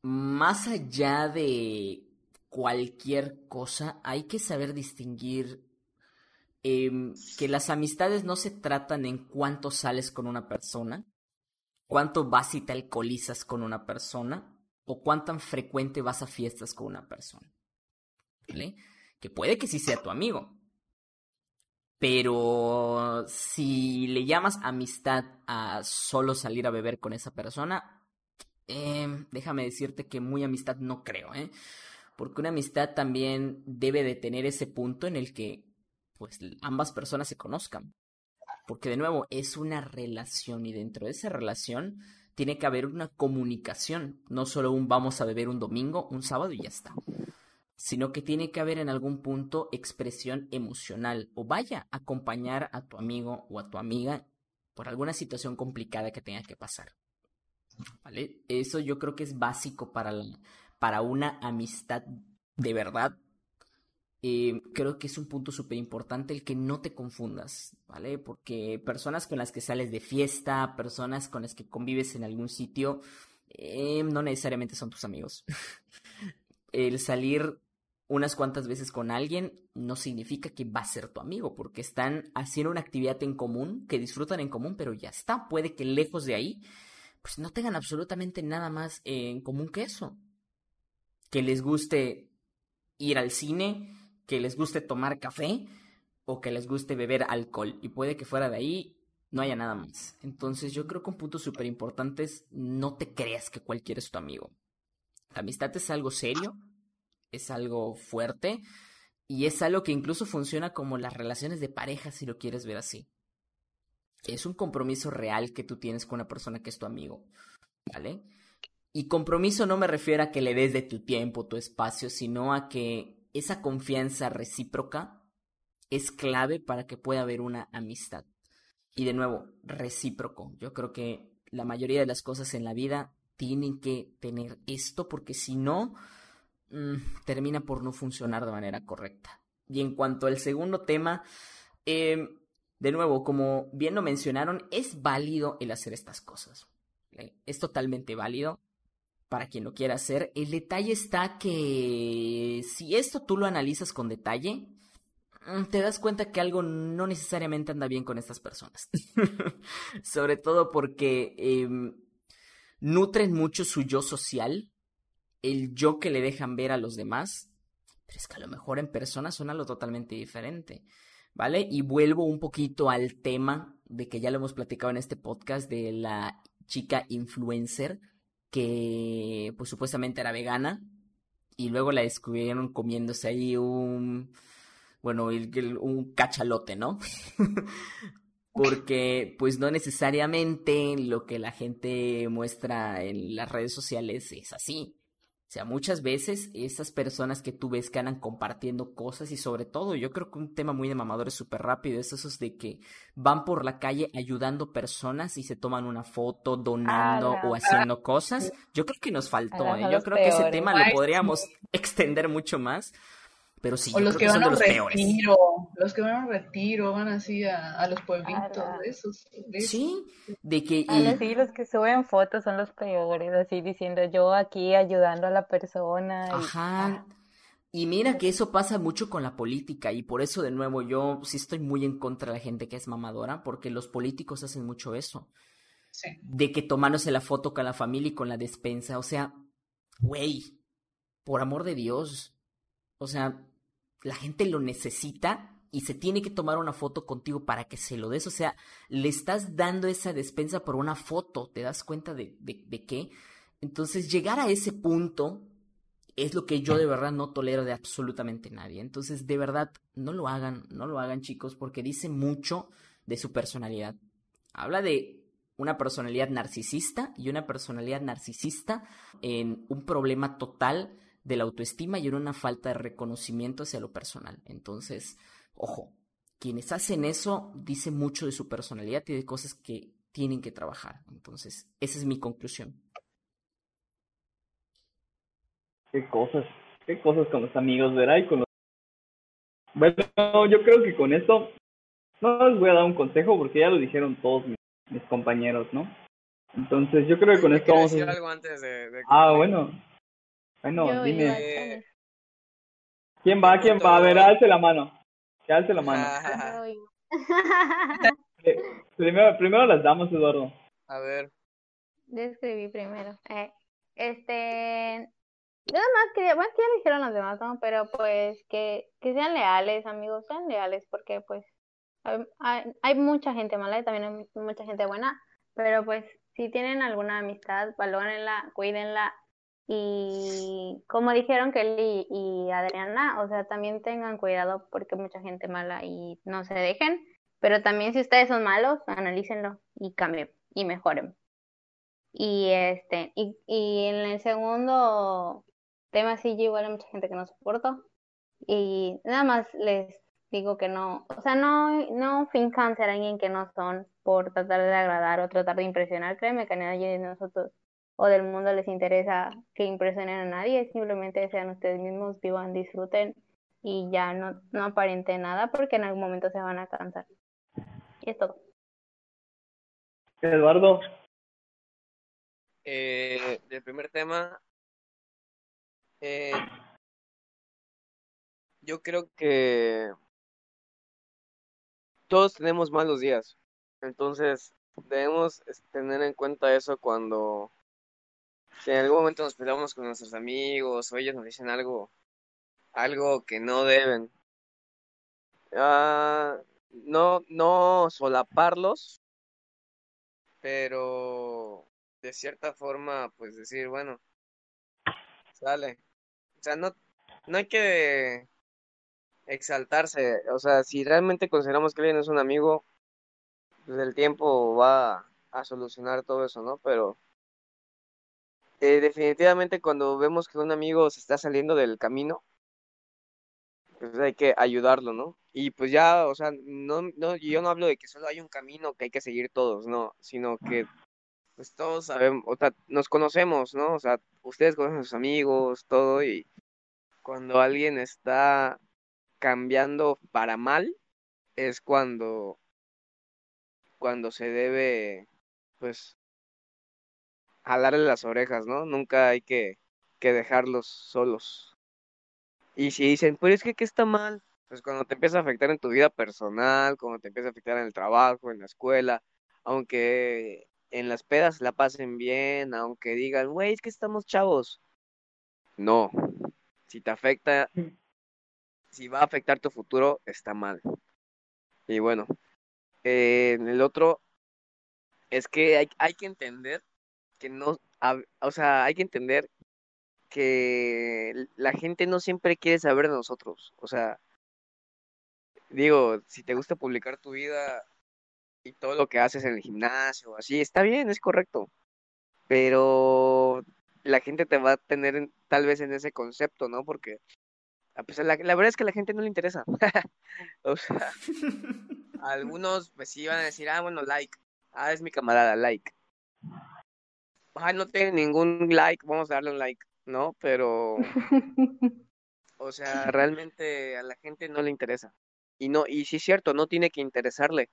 más allá de cualquier cosa, hay que saber distinguir em, que las amistades no se tratan en cuánto sales con una persona, cuánto vas y te alcoholizas con una persona, o cuán tan frecuente vas a fiestas con una persona. Que puede que sí sea tu amigo. Pero si le llamas amistad a solo salir a beber con esa persona, em, déjame decirte que muy amistad no creo, ¿eh? porque una amistad también debe de tener ese punto en el que pues ambas personas se conozcan. Porque de nuevo es una relación y dentro de esa relación tiene que haber una comunicación, no solo un vamos a beber un domingo, un sábado y ya está, sino que tiene que haber en algún punto expresión emocional o vaya a acompañar a tu amigo o a tu amiga por alguna situación complicada que tenga que pasar. ¿Vale? Eso yo creo que es básico para la, para una amistad de verdad, eh, creo que es un punto súper importante el que no te confundas, ¿vale? Porque personas con las que sales de fiesta, personas con las que convives en algún sitio, eh, no necesariamente son tus amigos. el salir unas cuantas veces con alguien no significa que va a ser tu amigo, porque están haciendo una actividad en común, que disfrutan en común, pero ya está. Puede que lejos de ahí, pues no tengan absolutamente nada más en común que eso que les guste ir al cine, que les guste tomar café o que les guste beber alcohol. Y puede que fuera de ahí no haya nada más. Entonces yo creo que un punto súper importante es no te creas que cualquiera es tu amigo. La amistad es algo serio, es algo fuerte y es algo que incluso funciona como las relaciones de pareja si lo quieres ver así. Es un compromiso real que tú tienes con una persona que es tu amigo, ¿vale? Y compromiso no me refiero a que le des de tu tiempo, tu espacio, sino a que esa confianza recíproca es clave para que pueda haber una amistad. Y de nuevo, recíproco. Yo creo que la mayoría de las cosas en la vida tienen que tener esto porque si no, mm, termina por no funcionar de manera correcta. Y en cuanto al segundo tema, em, de nuevo, como bien lo mencionaron, es válido el hacer estas cosas. Es totalmente válido para quien lo quiera hacer. El detalle está que si esto tú lo analizas con detalle, mm, te das cuenta que algo no necesariamente anda bien con estas personas. Sobre todo porque em, nutren mucho su yo social, el yo que le dejan ver a los demás, pero es que a lo mejor en persona suena lo totalmente diferente. ¿Vale? Y vuelvo un poquito al tema de que ya lo hemos platicado en este podcast de la chica influencer que pues supuestamente era vegana y luego la descubrieron comiéndose ahí un, bueno, un cachalote, ¿no? Porque pues no necesariamente lo que la gente muestra en las redes sociales es así. O sea, muchas veces esas personas que tú ves que andan compartiendo cosas y sobre todo, yo creo que un tema muy de mamadores súper rápido es esos de que van por la calle ayudando personas y se toman una foto donando o haciendo cosas. Yo creo que nos faltó, ¿eh? yo creo que ese tema lo podríamos extender mucho más. Pero sí, o yo los creo que, van a los retiro, peores. los que van a retiro, van así a, los pueblitos, esos, Sí, de que... Y... sí, los que suben fotos son los peores, así diciendo yo aquí ayudando a la persona. Ajá. Y mira que eso pasa mucho con la política y por eso de nuevo yo sí estoy muy en contra de la gente que es mamadora porque los políticos hacen mucho eso. Sí. De que tomándose la foto con la familia y con la despensa, o sea, güey, por amor de Dios. O sea, la gente lo necesita y se tiene que tomar una foto contigo para que se lo des. O sea, le estás dando esa despensa por una foto. ¿Te das cuenta de, de, qué? Entonces, llegar a ese punto es lo que yo de verdad no tolero de absolutamente nadie. Entonces, de verdad, no lo hagan, no lo hagan chicos, porque dice mucho de su personalidad. Habla de una personalidad narcisista y una personalidad narcisista en un problema total de la autoestima y en una falta de reconocimiento hacia lo personal. Entonces, ojo, quienes hacen eso dice mucho de su personalidad y de cosas que tienen que trabajar. Entonces, esa es mi conclusión. Qué cosas, qué cosas con los amigos, ¿verdad? Y con los... Bueno, yo creo que con esto no les voy a dar un consejo porque ya lo dijeron todos mis, compañeros, ¿no? Entonces yo creo que con esto vamos a... algo antes de, Ah, bueno. Bueno, dime. ¿Quién va? ¿Quién va? A ver, alce la mano. Que alce la mano. Eh, primero, primero las damos, Eduardo. A ver. Yo escribí primero. Eh, este, yo más quería, bueno, ya dijeron los demás, ¿no? Pero pues que, que sean leales, amigos, sean leales, porque pues hay, hay, mucha gente mala y también hay mucha gente buena, pero pues si tienen alguna amistad, valórenla, cuídenla y como dijeron Kelly y Adriana, o sea, también tengan cuidado porque mucha gente mala y no se dejen, pero también si ustedes son malos, analícenlo y cambien y mejoren. Y este, y, y en el segundo tema sí igual hay mucha gente que no soporto y nada más les digo que no, o sea, no, no fincan ser alguien que no son por tratar de agradar o tratar de impresionar, créeme que nadie de nosotros o del mundo les interesa que impresionen a nadie, simplemente sean ustedes mismos, vivan, disfruten y ya no, no aparenten nada porque en algún momento se van a cansar. Y es todo. Eduardo. Eh, el primer tema, eh, yo creo que todos tenemos malos días. Entonces, debemos tener en cuenta eso cuando si en algún momento nos peleamos con nuestros amigos o ellos nos dicen algo algo que no deben. Ah, no no solaparlos, pero de cierta forma pues decir, bueno, sale o sea, no, no hay que exaltarse. O sea, si realmente consideramos que alguien es un amigo, pues el tiempo va a solucionar todo eso, ¿no? Pero eh, definitivamente cuando vemos que un amigo se está saliendo del camino, pues hay que ayudarlo, ¿no? Y pues ya, o sea, no, no, yo no hablo de que solo hay un camino que hay que seguir todos, no, sino que pues todos sabemos, o sea, nos conocemos, ¿no? O sea, ustedes conocen a sus amigos, todo, y cuando alguien está cambiando para mal, es cuando, cuando se debe, pues, jalarle las orejas, ¿no? Nunca hay que, que dejarlos solos. Y si dicen, pues es que ¿qué está mal? Pues cuando te empieza a afectar en tu vida personal, cuando te empieza a afectar en el trabajo, en la escuela, aunque en las pedas la pasen bien, aunque digan, güey, es que estamos chavos. No, si te afecta, si va a afectar tu futuro, está mal. Y bueno, eh, el otro es que hay, hay que entender que no, o sea, hay que entender que la gente no siempre quiere saber de nosotros. O sea, digo, si te gusta publicar tu vida y todo lo que haces en el gimnasio, así, está bien, es correcto. Pero la gente te va a tener tal vez en ese concepto, ¿no? Porque a pesar, la, la verdad es que a la gente no le interesa. o sea, algunos pues sí van a decir, ah, bueno, like. Ah, es mi camarada, like. No tiene ningún like, vamos a darle un like, ¿no? Pero, o sea, realmente a la gente no le interesa. Y no, y sí es cierto, no tiene que interesarle,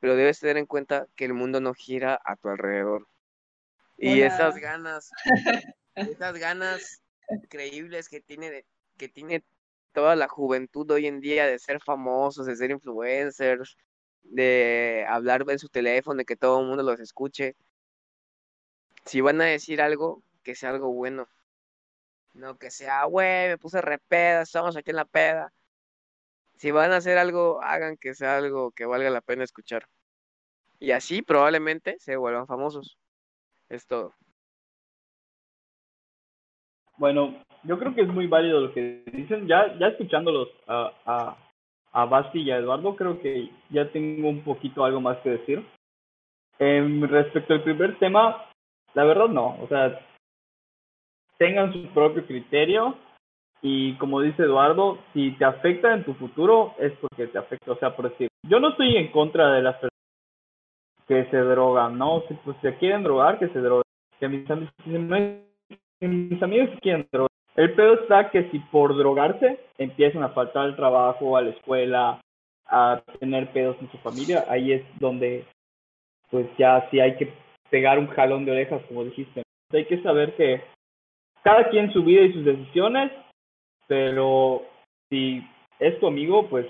pero debes tener en cuenta que el mundo no gira a tu alrededor. Y esas ganas, esas ganas increíbles que tiene, que tiene toda la juventud hoy en día de ser famosos, de ser influencers, de hablar en su teléfono, de que todo el mundo los escuche. Si van a decir algo, que sea algo bueno. No que sea, güey, me puse repeda, estamos aquí en la peda. Si van a hacer algo, hagan que sea algo que valga la pena escuchar. Y así probablemente se vuelvan famosos. Es todo. Bueno, yo creo que es muy válido lo que dicen. Ya, ya escuchándolos a, a, a Basti y a Eduardo, creo que ya tengo un poquito algo más que decir. Eh, respecto al primer tema, la verdad no. O sea, tengan su propio criterio y como dice Eduardo, si te afecta en tu futuro es porque te afecta. O sea, por decir, yo no estoy en contra de las personas que se drogan, ¿no? Si pues se quieren drogar, que se droguen. Que mis, amigos, mis amigos quieren drogar. El pedo está que si por drogarse empiezan a faltar al trabajo, a la escuela, a tener pedos en su familia, ahí es donde pues ya sí hay que pegar un jalón de orejas, como dijiste. Hay que saber que cada quien su vida y sus decisiones, pero si es tu amigo, pues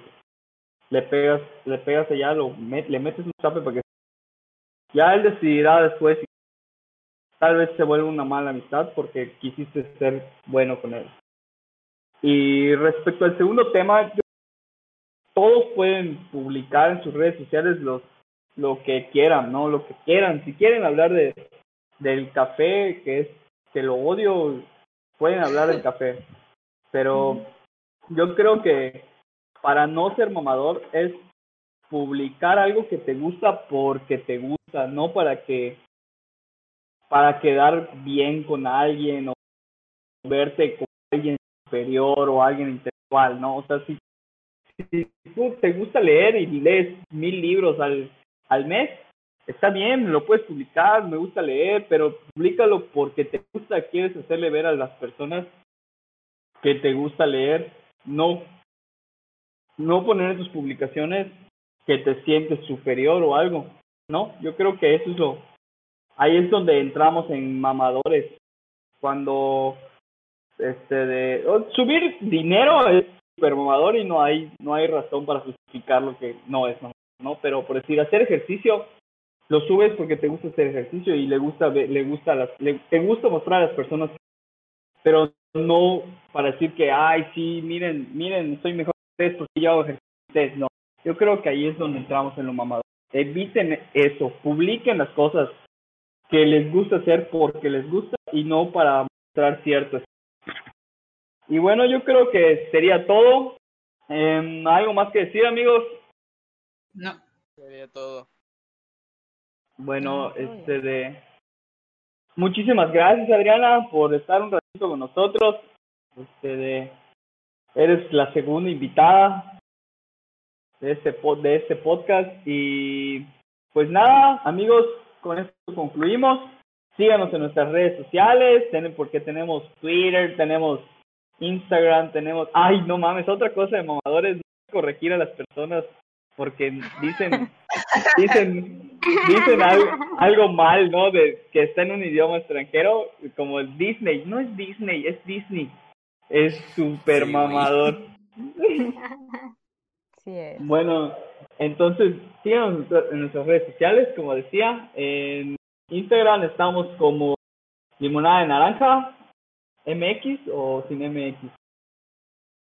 le pegas, le pegas allá, lo le metes un chape para que ya él decidirá después si tal vez se vuelve una mala amistad porque quisiste ser bueno con él. Y respecto al segundo tema, todos pueden publicar en sus redes sociales los lo que quieran, ¿no? Lo que quieran. Si quieren hablar de del café, que es que lo odio, pueden hablar del café. Pero yo creo que para no ser mamador es publicar algo que te gusta porque te gusta, no para que para quedar bien con alguien o verte con alguien superior o alguien intelectual, ¿no? O sea, si, si tú te gusta leer y lees mil libros al al mes, está bien, lo puedes publicar, me gusta leer, pero públicalo porque te gusta, quieres hacerle ver a las personas que te gusta leer, no, no poner en tus publicaciones que te sientes superior o algo, ¿no? Yo creo que eso es lo, ahí es donde entramos en mamadores, cuando este de subir dinero es super mamador y no hay no hay razón para justificar lo que no es. ¿No? Pero por decir, hacer ejercicio, lo subes porque te gusta hacer ejercicio y le gusta, le gusta, las, le, te gusta mostrar a las personas, pero no para decir que, ay, sí, miren, miren, soy mejor que ustedes porque yo hago ejercicio, no. Yo creo que ahí es donde entramos en lo mamado. Eviten eso, publiquen las cosas que les gusta hacer porque les gusta y no para mostrar cierto. Y bueno, yo creo que sería todo. Eh, ¿Algo más que decir, amigos? No. Sería todo. Bueno, este de muchísimas gracias Adriana por estar un ratito con nosotros. Este de eres la segunda invitada de este de este podcast y pues nada, amigos, con esto concluimos. Síganos en nuestras redes sociales, tienen porque tenemos Twitter, tenemos Instagram, tenemos, ay, no mames, otra cosa de mamadores, corregir a las personas porque dicen dicen dicen algo, algo mal, ¿no? De que está en un idioma extranjero, como el Disney, no es Disney, es Disney. Es súper mamador. Sí es. Bueno, entonces síganos en nuestras redes sociales, como decía, en Instagram estamos como limonada de naranja MX o sin MX.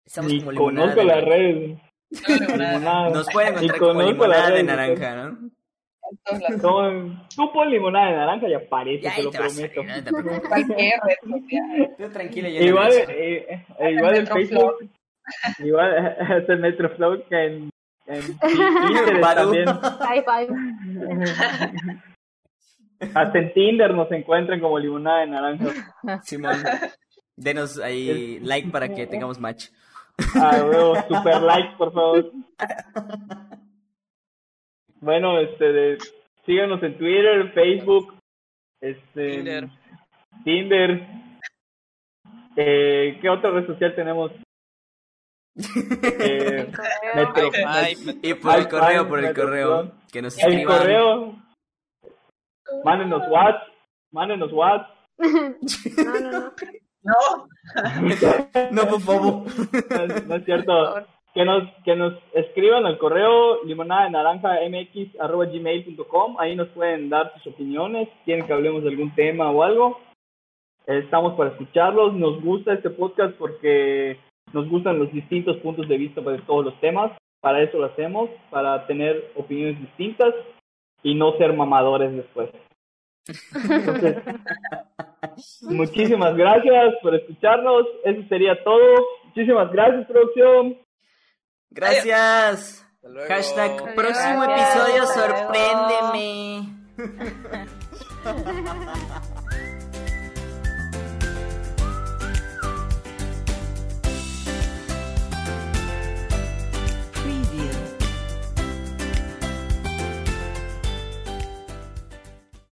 Estamos Ni como limonada conozco de las redes. Limonada. Nos pueden encontrar como limonada de naranja, ¿no? Como, tú pon limonada de naranja y aparece, te lo prometo. Tú tranquilo, yo igual, eh, eh, igual en. Facebook, igual es el Metroflow que en, en también. High five. Hasta en Tinder nos encuentran como limonada de naranja. Simón, denos ahí like para que tengamos match. Ah, huevo, super like, por favor. Bueno, este, de, síganos en Twitter, Facebook, este, Tinder. Tinder. Eh, ¿Qué otra red social tenemos? Eh. Metro- Ay, Y por el correo, por el Metro- correo. Que nos el escriban. correo. Mándenos WhatsApp. Mándenos WhatsApp. No, no, no. No, No, por favor. No, no es cierto. Que nos, que nos escriban al correo limonada de naranja mx arroba gmail.com. Ahí nos pueden dar sus opiniones. Quieren que hablemos de algún tema o algo. Estamos para escucharlos. Nos gusta este podcast porque nos gustan los distintos puntos de vista de todos los temas. Para eso lo hacemos, para tener opiniones distintas y no ser mamadores después. Entonces, muchísimas gracias por escucharnos. Eso sería todo. Muchísimas gracias, producción. Gracias. Hashtag próximo episodio, sorpréndeme.